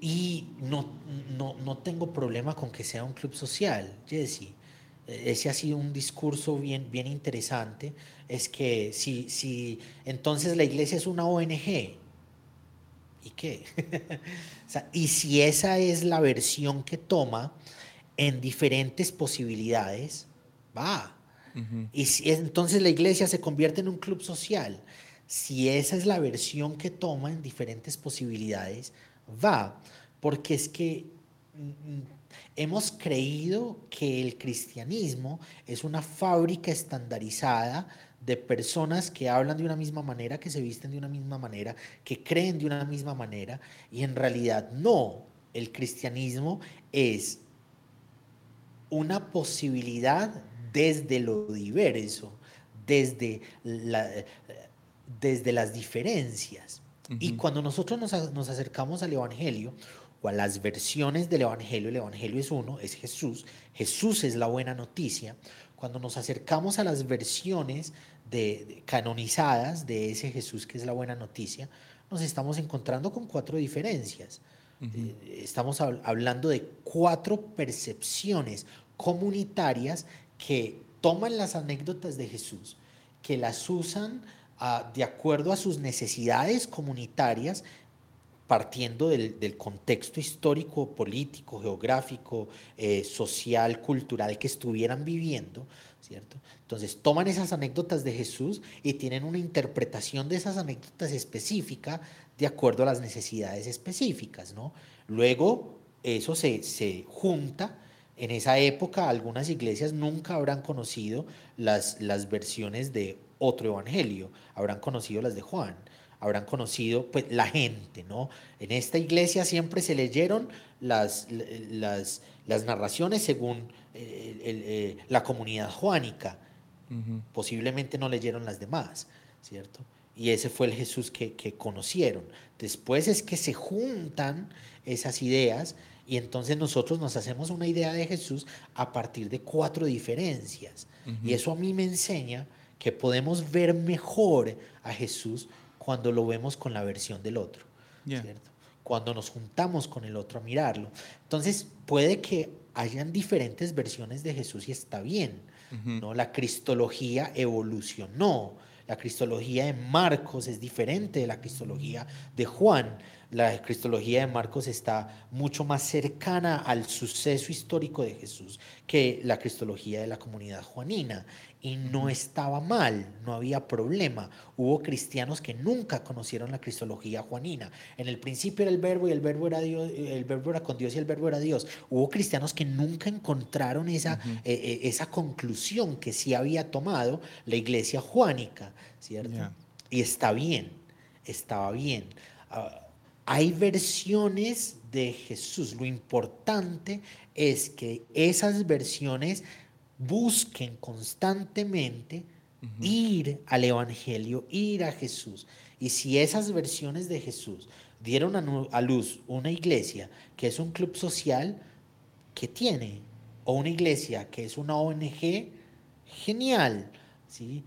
y no, no, no, tengo problema con que sea un club social, Jesse. Ese ha sido un discurso bien, bien interesante. Es que si, si entonces la iglesia es una ONG, ¿Y qué? y si esa es la versión que toma en diferentes posibilidades, va. Y si, entonces la iglesia se convierte en un club social. Si esa es la versión que toma en diferentes posibilidades, va. Porque es que mm, hemos creído que el cristianismo es una fábrica estandarizada de personas que hablan de una misma manera, que se visten de una misma manera, que creen de una misma manera, y en realidad no. El cristianismo es una posibilidad desde lo diverso, desde, desde las diferencias. Y cuando nosotros nos, nos, acercamos al Evangelio o a las versiones del Evangelio, el Evangelio es uno, es Jesús, Jesús es la buena noticia, cuando nos acercamos a las versiones de, canonizadas de ese Jesús que es la buena noticia, nos estamos encontrando con cuatro diferencias. Eh, estamos hablando de cuatro percepciones comunitarias que toman las anécdotas de Jesús, que las usan de acuerdo a sus necesidades comunitarias, partiendo del, contexto histórico, político, geográfico, eh, social, cultural que estuvieran viviendo, ¿cierto? Entonces toman esas anécdotas de Jesús y tienen una interpretación de esas anécdotas específica de acuerdo a las necesidades específicas, ¿no? Luego eso se, se junta en esa época algunas iglesias nunca habrán conocido las, las versiones de otro evangelio, habrán conocido las de Juan, habrán conocido pues la gente, ¿no? En esta iglesia siempre se leyeron las, las, las narraciones según eh, eh, la comunidad juánica, posiblemente no leyeron las demás, ¿cierto? Y ese fue el Jesús que, que conocieron. Después es que se juntan esas ideas y entonces nosotros nos hacemos una idea de Jesús a partir de cuatro diferencias. Y eso a mí me enseña que podemos ver mejor a Jesús cuando lo vemos con la versión del otro. ¿cierto? Cuando nos juntamos con el otro a mirarlo. Entonces puede que hayan diferentes versiones de Jesús y está bien. ¿no? La cristología evolucionó. La cristología de Marcos es diferente de la cristología de Juan la cristología de Marcos está mucho más cercana al suceso histórico de Jesús que la cristología de la comunidad juanina. Y no estaba mal, no había problema. Hubo cristianos que nunca conocieron la cristología juanina. En el principio era el verbo y el verbo era Dios, el verbo era con Dios y el verbo era Dios. Hubo cristianos que nunca encontraron esa, eh, eh, esa conclusión que sí había tomado la iglesia juánica, ¿cierto? Y está bien, estaba bien. Ah, hay versiones de Jesús. Lo importante es que esas versiones busquen constantemente ir al Evangelio, ir a Jesús. Y si esas versiones de Jesús dieron a, luz una iglesia que es un club social, ¿qué tiene? O una iglesia que es una ONG, genial. ¿sí?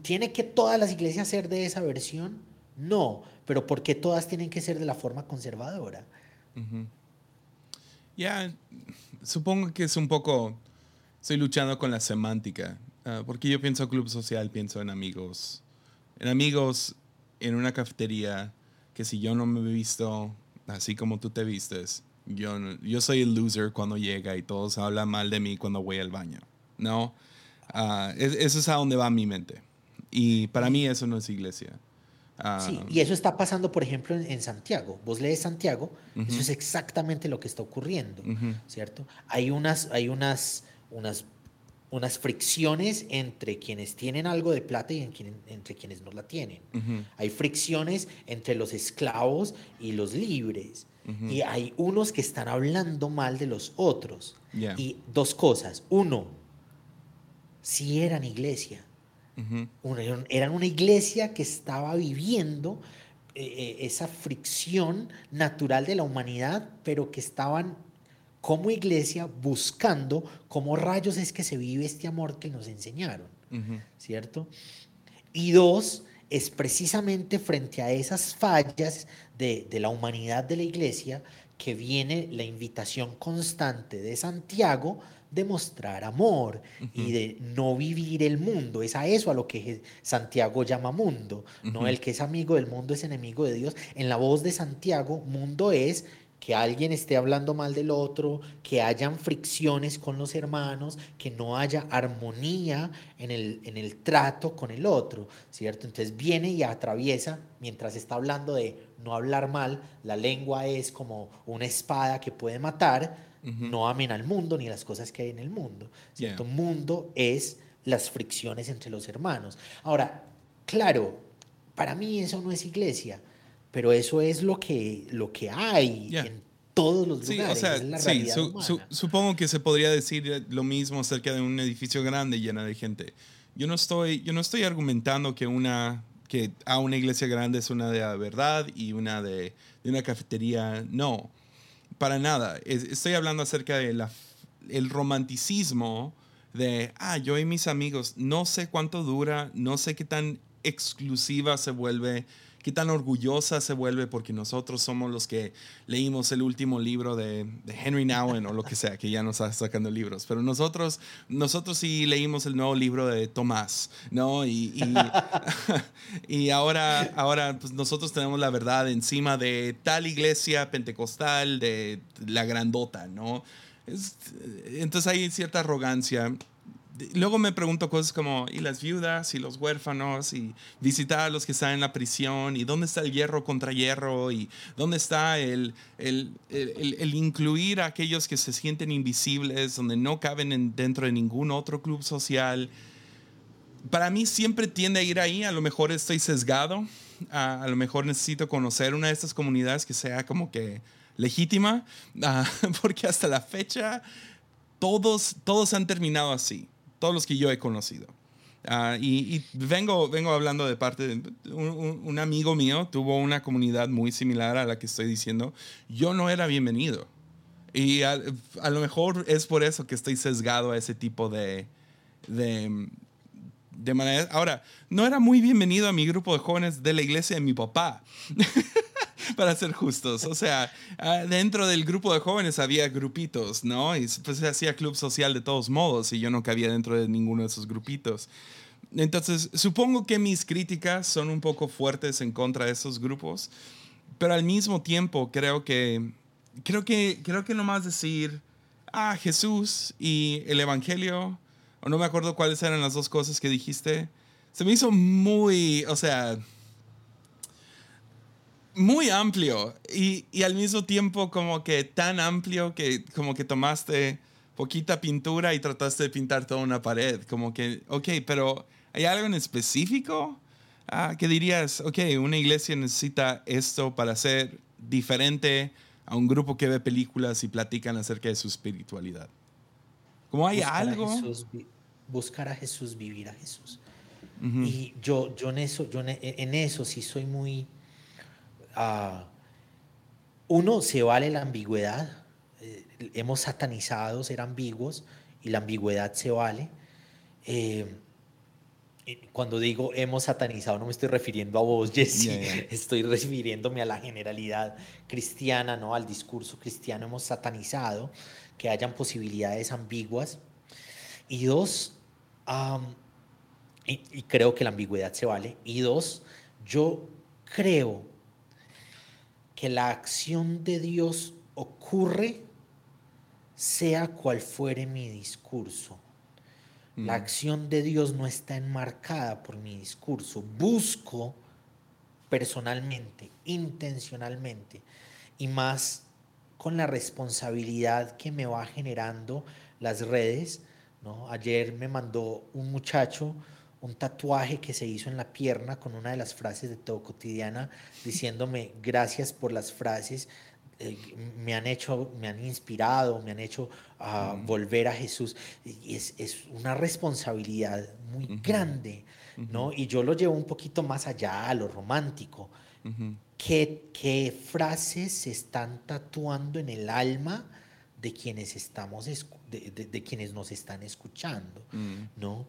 ¿Tiene que todas las iglesias ser de esa versión? No, pero ¿por qué todas tienen que ser de la forma conservadora? Ya, supongo que es un poco, estoy luchando con la semántica, ah, porque yo pienso club social, pienso en amigos, en amigos en una cafetería, que si yo no me he visto así como tú te vistes, yo, yo soy el loser cuando llega y todos hablan mal de mí cuando voy al baño, ¿no? Uh, eso es a donde va mi mente. Y para mí eso no es iglesia sí, ah. y eso está pasando, por ejemplo, en, Santiago. Vos lees Santiago, eso es exactamente lo que está ocurriendo, ¿cierto? Hay unas, hay unas, unas, unas fricciones entre quienes tienen algo de plata y entre quienes no la tienen. Hay fricciones entre los esclavos y los libres. Y hay unos que están hablando mal de los otros. Y dos cosas. Uno, si eran iglesia eran una iglesia que estaba viviendo eh, eh, esa fricción natural de la humanidad, pero que estaban como iglesia buscando cómo rayos es que se vive este amor que nos enseñaron, ¿cierto? Y dos, es precisamente frente a esas fallas de, de, la humanidad de la iglesia que viene la invitación constante de Santiago demostrar amor y de no vivir el mundo. Es a eso a lo que Santiago llama mundo. ¿no? El que es amigo del mundo es enemigo de Dios. En la voz de Santiago, mundo es que alguien esté hablando mal del otro, que hayan fricciones con los hermanos, que no haya armonía en el, en el trato con el otro, ¿cierto? Entonces viene y atraviesa, mientras está hablando de no hablar mal, la lengua es como una espada que puede matar, no amen al mundo ni las cosas que hay en el mundo, ¿cierto? Mundo es las fricciones entre los hermanos. Ahora, claro, para mí eso no es iglesia pero eso es lo que, lo que hay en todos los lugares. Sí, o sea, sí, supongo que se podría decir lo mismo acerca de un edificio grande lleno de gente. Yo no estoy, yo no estoy argumentando que una que a una iglesia grande es una de la verdad y una de, de una cafetería. No, para nada. estoy hablando acerca del el romanticismo de, ah, yo y mis amigos, no sé cuánto dura, no sé qué tan exclusiva se vuelve qué tan orgullosa se vuelve porque nosotros somos los que leímos el último libro de, Henry Nouwen o lo que sea, que ya nos está sacando libros, pero nosotros, nosotros sí leímos el nuevo libro de Tomás, ¿no? Y, y, ahora, ahora pues nosotros tenemos la verdad encima de tal iglesia pentecostal, de la grandota, ¿no? entonces hay cierta arrogancia luego me pregunto cosas como, ¿y las viudas y los huérfanos? Y visitar a los que están en la prisión, ¿y dónde está el hierro contra hierro? ¿Y dónde está el, el, el, incluir a aquellos que se sienten invisibles, donde no caben dentro de ningún otro club social? Para mí siempre tiende a ir ahí, a lo mejor estoy sesgado, a, lo mejor necesito conocer una de estas comunidades que sea como que legítima, ah, porque hasta la fecha todos, todos han terminado así todos los que yo he conocido. Ah, y, vengo, vengo hablando de parte de un, amigo mío, tuvo una comunidad muy similar a la que estoy diciendo. Yo no era bienvenido. Y a, lo mejor es por eso que estoy sesgado a ese tipo de, de, de manera. Ahora, no era muy bienvenido a mi grupo de jóvenes de la iglesia de mi papá. para ser justos. O sea, ah, dentro del grupo de jóvenes había grupitos, ¿no? Y pues se hacía club social de todos modos y yo no cabía dentro de ninguno de esos grupitos. Entonces, supongo que mis críticas son un poco fuertes en contra de esos grupos, pero al mismo tiempo creo que, creo que, creo que nomás decir, ah, Jesús y el Evangelio, o no me acuerdo cuáles eran las dos cosas que dijiste, se me hizo muy, o sea, muy amplio y, y, al mismo tiempo como que tan amplio que como que tomaste poquita pintura y trataste de pintar toda una pared. Como que, ok, pero ¿hay algo en específico? Ah, ¿Qué dirías? Ok, una iglesia necesita esto para ser diferente a un grupo que ve películas y platican acerca de su espiritualidad. ¿Cómo hay algo? buscar a Jesús, vivir a Jesús. Y yo, yo, en eso, yo en eso sí soy muy uno, se vale la ambigüedad. Eh, hemos satanizado ser ambiguos y la ambigüedad se vale. Eh, cuando digo hemos satanizado, no me estoy refiriendo a vos, Jesse, estoy refiriéndome a la generalidad cristiana, ¿no? al discurso cristiano. Hemos satanizado que hayan posibilidades ambiguas. Y dos, y creo que la ambigüedad se vale. Y dos, yo creo que la acción de Dios ocurre sea cual fuere mi discurso. La mm. acción de Dios no está enmarcada por mi discurso. Busco personalmente, intencionalmente, y más con la responsabilidad que me va generando las redes. ¿no? Ayer me mandó un muchacho un tatuaje que se hizo en la pierna con una de las frases de todo cotidiana diciéndome gracias por las frases eh, me han hecho, me han inspirado, me han hecho uh, volver a Jesús. Y es, es una responsabilidad muy grande, ¿no? Y yo lo llevo un poquito más allá, a lo romántico. ¿Qué, ¿Qué, frases se están tatuando en el alma de quienes, estamos, de, de, quienes nos están escuchando, mm. ¿no?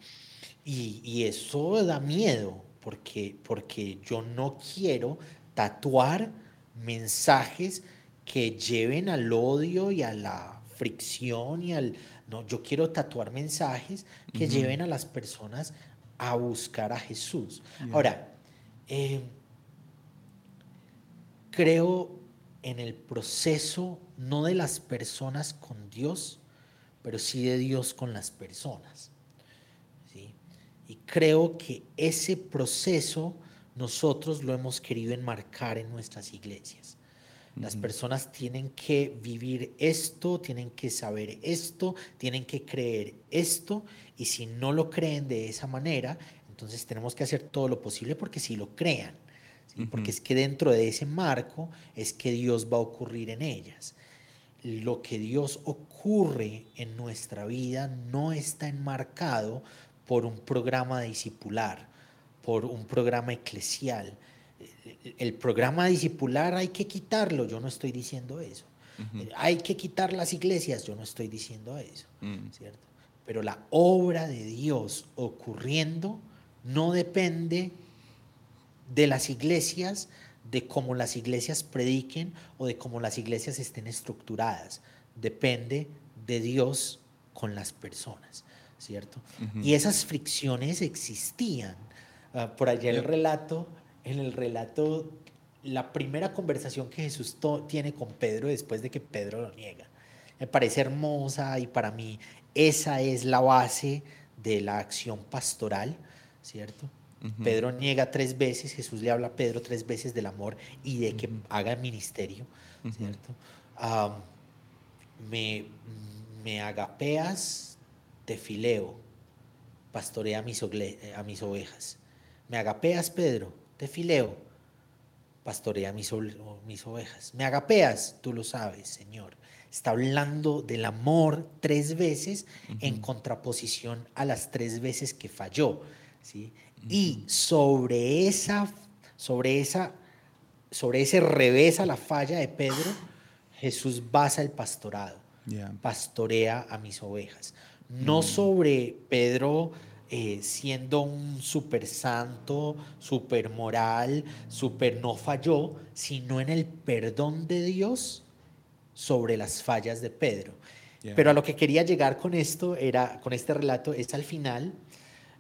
Y, eso da miedo, porque, porque yo no quiero tatuar mensajes que lleven al odio y a la fricción y al, no, yo quiero tatuar mensajes que lleven a las personas a buscar a Jesús. Ahora, eh, creo en el proceso no de las personas con Dios, pero sí de Dios con las personas. Creo que ese proceso nosotros lo hemos querido enmarcar en nuestras iglesias. Las personas tienen que vivir esto, tienen que saber esto, tienen que creer esto, y si no lo creen de esa manera, entonces tenemos que hacer todo lo posible porque si lo crean, porque es que dentro de ese marco es que Dios va a ocurrir en ellas. Lo que Dios ocurre en nuestra vida no está enmarcado por un programa discipular, por un programa eclesial. El programa discipular hay que quitarlo, yo no estoy diciendo eso. Hay que quitar las iglesias, yo no estoy diciendo eso, mm. ¿cierto? Pero la obra de Dios ocurriendo no depende de las iglesias, de cómo las iglesias prediquen o de cómo las iglesias estén estructuradas. Depende de Dios con las personas. ¿Cierto? Y esas fricciones existían. Ah, por allá el relato, en el relato, la primera conversación que Jesús tiene con Pedro después de que Pedro lo niega. Me parece hermosa y para mí esa es la base de la acción pastoral, ¿cierto? Pedro niega tres veces, Jesús le habla a Pedro tres veces del amor y de que haga el ministerio, ¿cierto? me, me agapeas te fileo, pastorea mis, a mis ovejas. Me agapeas, Pedro, te fileo, pastorea mis, mis ovejas. Me agapeas, tú lo sabes, Señor. Está hablando del amor tres veces en contraposición a las tres veces que falló. ¿sí? Y sobre esa, sobre esa, sobre ese revés a la falla de Pedro, Jesús basa el pastorado. Pastorea a mis ovejas no sobre Pedro eh, siendo un super santo, super moral, super no falló, sino en el perdón de Dios sobre las fallas de Pedro. Pero a lo que quería llegar con esto era, con este relato, es al final,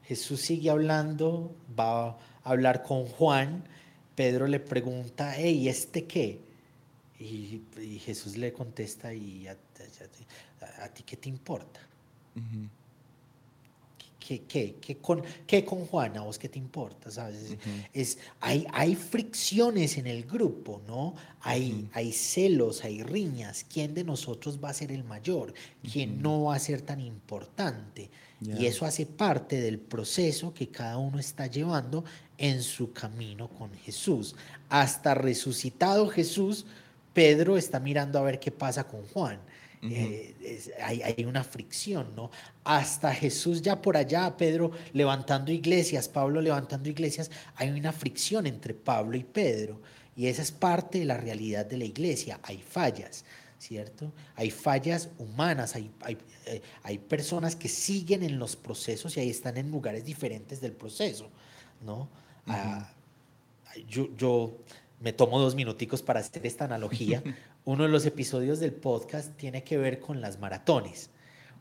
Jesús sigue hablando, va a hablar con Juan, Pedro le pregunta, hey, ¿este qué? Y, Jesús le contesta, ¿y a ti qué te importa? ¿Qué, con, ¿Qué con Juana? ¿Vos qué te importa? ¿Sabes? es, hay, hay fricciones en el grupo, ¿no? Hay, hay celos, hay riñas. ¿Quién de nosotros va a ser el mayor? ¿Quién no va a ser tan importante? Y eso hace parte del proceso que cada uno está llevando en su camino con Jesús. Hasta resucitado Jesús, Pedro está mirando a ver qué pasa con Juan. Eh, hay, una fricción, ¿no? Hasta Jesús ya por allá, Pedro levantando iglesias, Pablo levantando iglesias, hay una fricción entre Pablo y Pedro. Y esa es parte de la realidad de la iglesia. Hay fallas, ¿cierto? Hay fallas humanas, hay, hay, eh, personas que siguen en los procesos y ahí están en lugares diferentes del proceso, ¿no? Ah, yo, yo me tomo dos minuticos para hacer esta analogía. uno de los episodios del podcast tiene que ver con las maratones.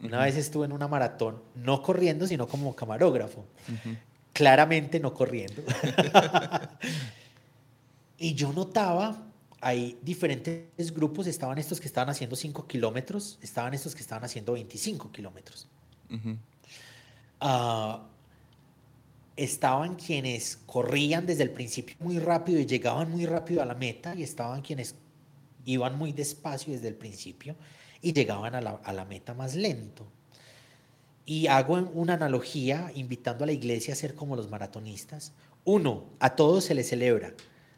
Una vez estuve en una maratón, no corriendo, sino como camarógrafo. Claramente no corriendo. y yo notaba, hay diferentes grupos, estaban estos que estaban haciendo 5 kilómetros, estaban estos que estaban haciendo 25 kilómetros. Ah, estaban quienes corrían desde el principio muy rápido y llegaban muy rápido a la meta y estaban quienes iban muy despacio desde el principio y llegaban a la, meta más lento. Y hago una analogía invitando a la iglesia a ser como los maratonistas. Uno, a todos se les celebra,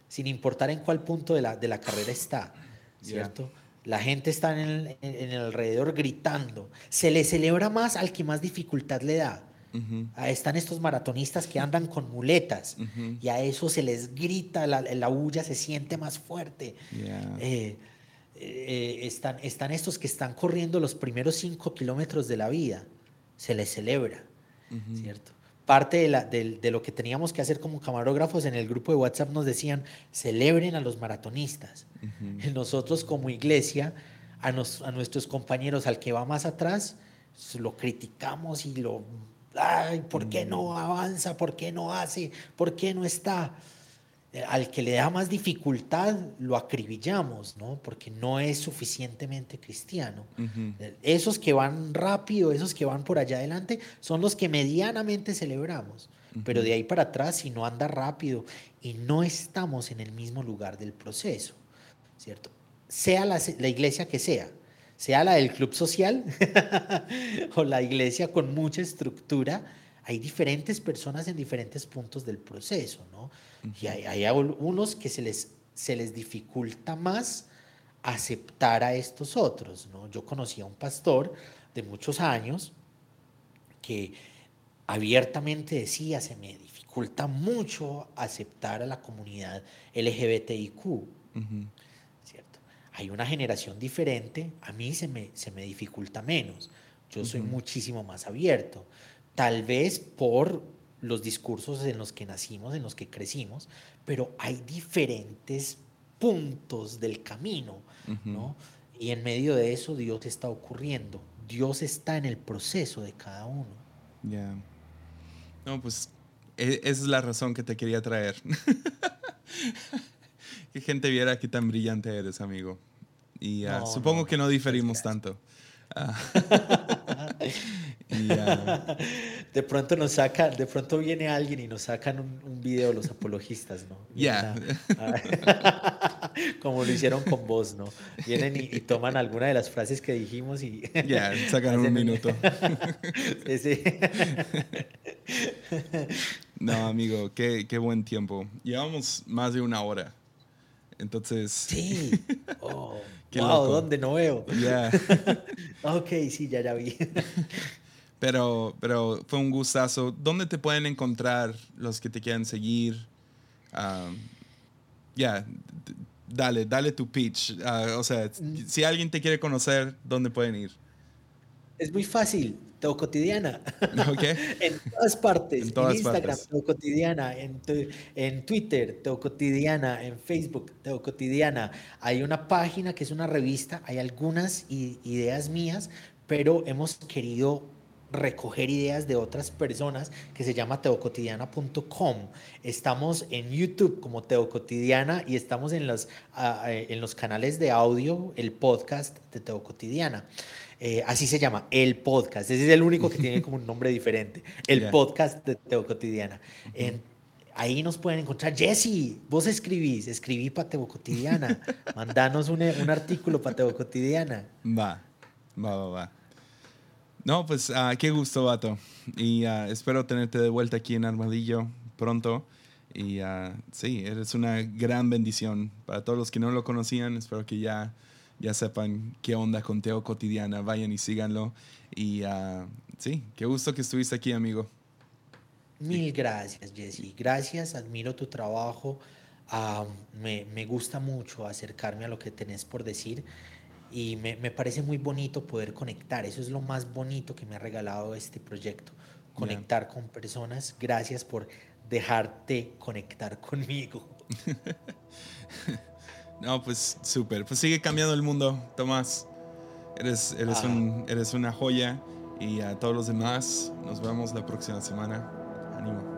sin importar en cuál punto de la, de la carrera está, ¿cierto? La gente está en en el alrededor gritando. Se le celebra más al que más dificultad le da. Están estos maratonistas que andan con muletas y a eso se les grita, la, la bulla se siente más fuerte. Eh, eh, están, están estos que están corriendo los primeros cinco kilómetros de la vida, se les celebra, ¿cierto? Parte de, la, de, lo que teníamos que hacer como camarógrafos en el grupo de WhatsApp nos decían, celebren a los maratonistas. Nosotros como iglesia a, a nuestros compañeros, al que va más atrás, lo criticamos y lo, ay, ¿por qué no mm. avanza? ¿Por qué no hace? ¿Por qué no está? Al que le da más dificultad lo acribillamos, ¿no? Porque no es suficientemente cristiano. Eh, esos que van rápido, esos que van por allá adelante, son los que medianamente celebramos. Pero de ahí para atrás, si no anda rápido y no estamos en el mismo lugar del proceso, ¿cierto? Sea la, la iglesia que sea, sea la del club social o la iglesia con mucha estructura, hay diferentes personas en diferentes puntos del proceso, ¿no? Y hay, hay, unos que se les, se les dificulta más aceptar a estos otros, ¿no? Yo conocí a un pastor de muchos años que abiertamente decía, se me dificulta mucho aceptar a la comunidad LGBTIQ hay una generación diferente, a mí se me, se me dificulta menos. Yo soy muchísimo más abierto. Tal vez por los discursos en los que nacimos, en los que crecimos, pero hay diferentes puntos del camino, ¿no? Y en medio de eso Dios está ocurriendo. Dios está en el proceso de cada uno. Ya. No, pues e, esa es la razón que te quería traer. que gente viera qué tan brillante eres, amigo. Y ah, supongo que no diferimos tanto. Ah. Ah, de pronto nos saca, de pronto viene alguien y nos sacan un, video los apologistas, ¿no? Ya. como lo hicieron con vos, ¿no? Vienen y, toman alguna de las frases que dijimos y. Ya, sacan un minuto. no, amigo, qué, qué buen tiempo. Llevamos más de una hora. Entonces. Sí. Oh, wow, ¿dónde no veo? Ya. ok, sí, ya, ya vi. pero, pero fue un gustazo. ¿Dónde te pueden encontrar los que te quieran seguir? Um, ya, dale, dale tu pitch. Uh, o sea, mm. si alguien te quiere conocer, ¿dónde pueden ir? Es muy fácil. Teo Cotidiana. en todas partes. En, Instagram, Teo Cotidiana. En, en, Twitter, Teo Cotidiana. En Facebook, Teo Cotidiana. Hay una página que es una revista. Hay algunas ideas mías, pero hemos querido recoger ideas de otras personas que se llama teocotidiana.com. Estamos en YouTube como Teo Cotidiana y estamos en los, en los canales de audio, el podcast de Teo Cotidiana. Eh, así se llama, el podcast. Ese es el único que tiene como un nombre diferente. El podcast de Teo Cotidiana. ahí nos pueden encontrar. Jesse, vos escribís, escribí para Teo Cotidiana. Mandanos un, un artículo para Teo Cotidiana. Va, va, va, va. No, pues uh, qué gusto, vato. Y uh, espero tenerte de vuelta aquí en Armadillo pronto. Y uh, sí, eres una gran bendición para todos los que no lo conocían. Espero que ya ya sepan qué onda con Teo Cotidiana, vayan y síganlo. Y uh, sí, qué gusto que estuviste aquí, amigo. Mil gracias, Jesse. Gracias, admiro tu trabajo. Uh, me, me, gusta mucho acercarme a lo que tenés por decir y me, me, parece muy bonito poder conectar. Eso es lo más bonito que me ha regalado este proyecto, conectar con personas. Gracias por dejarte conectar conmigo. No, pues súper. Pues sigue cambiando el mundo, Tomás. Eres, eres, ah. un, eres una joya. Y a todos los demás, nos vemos la próxima semana. Ánimo.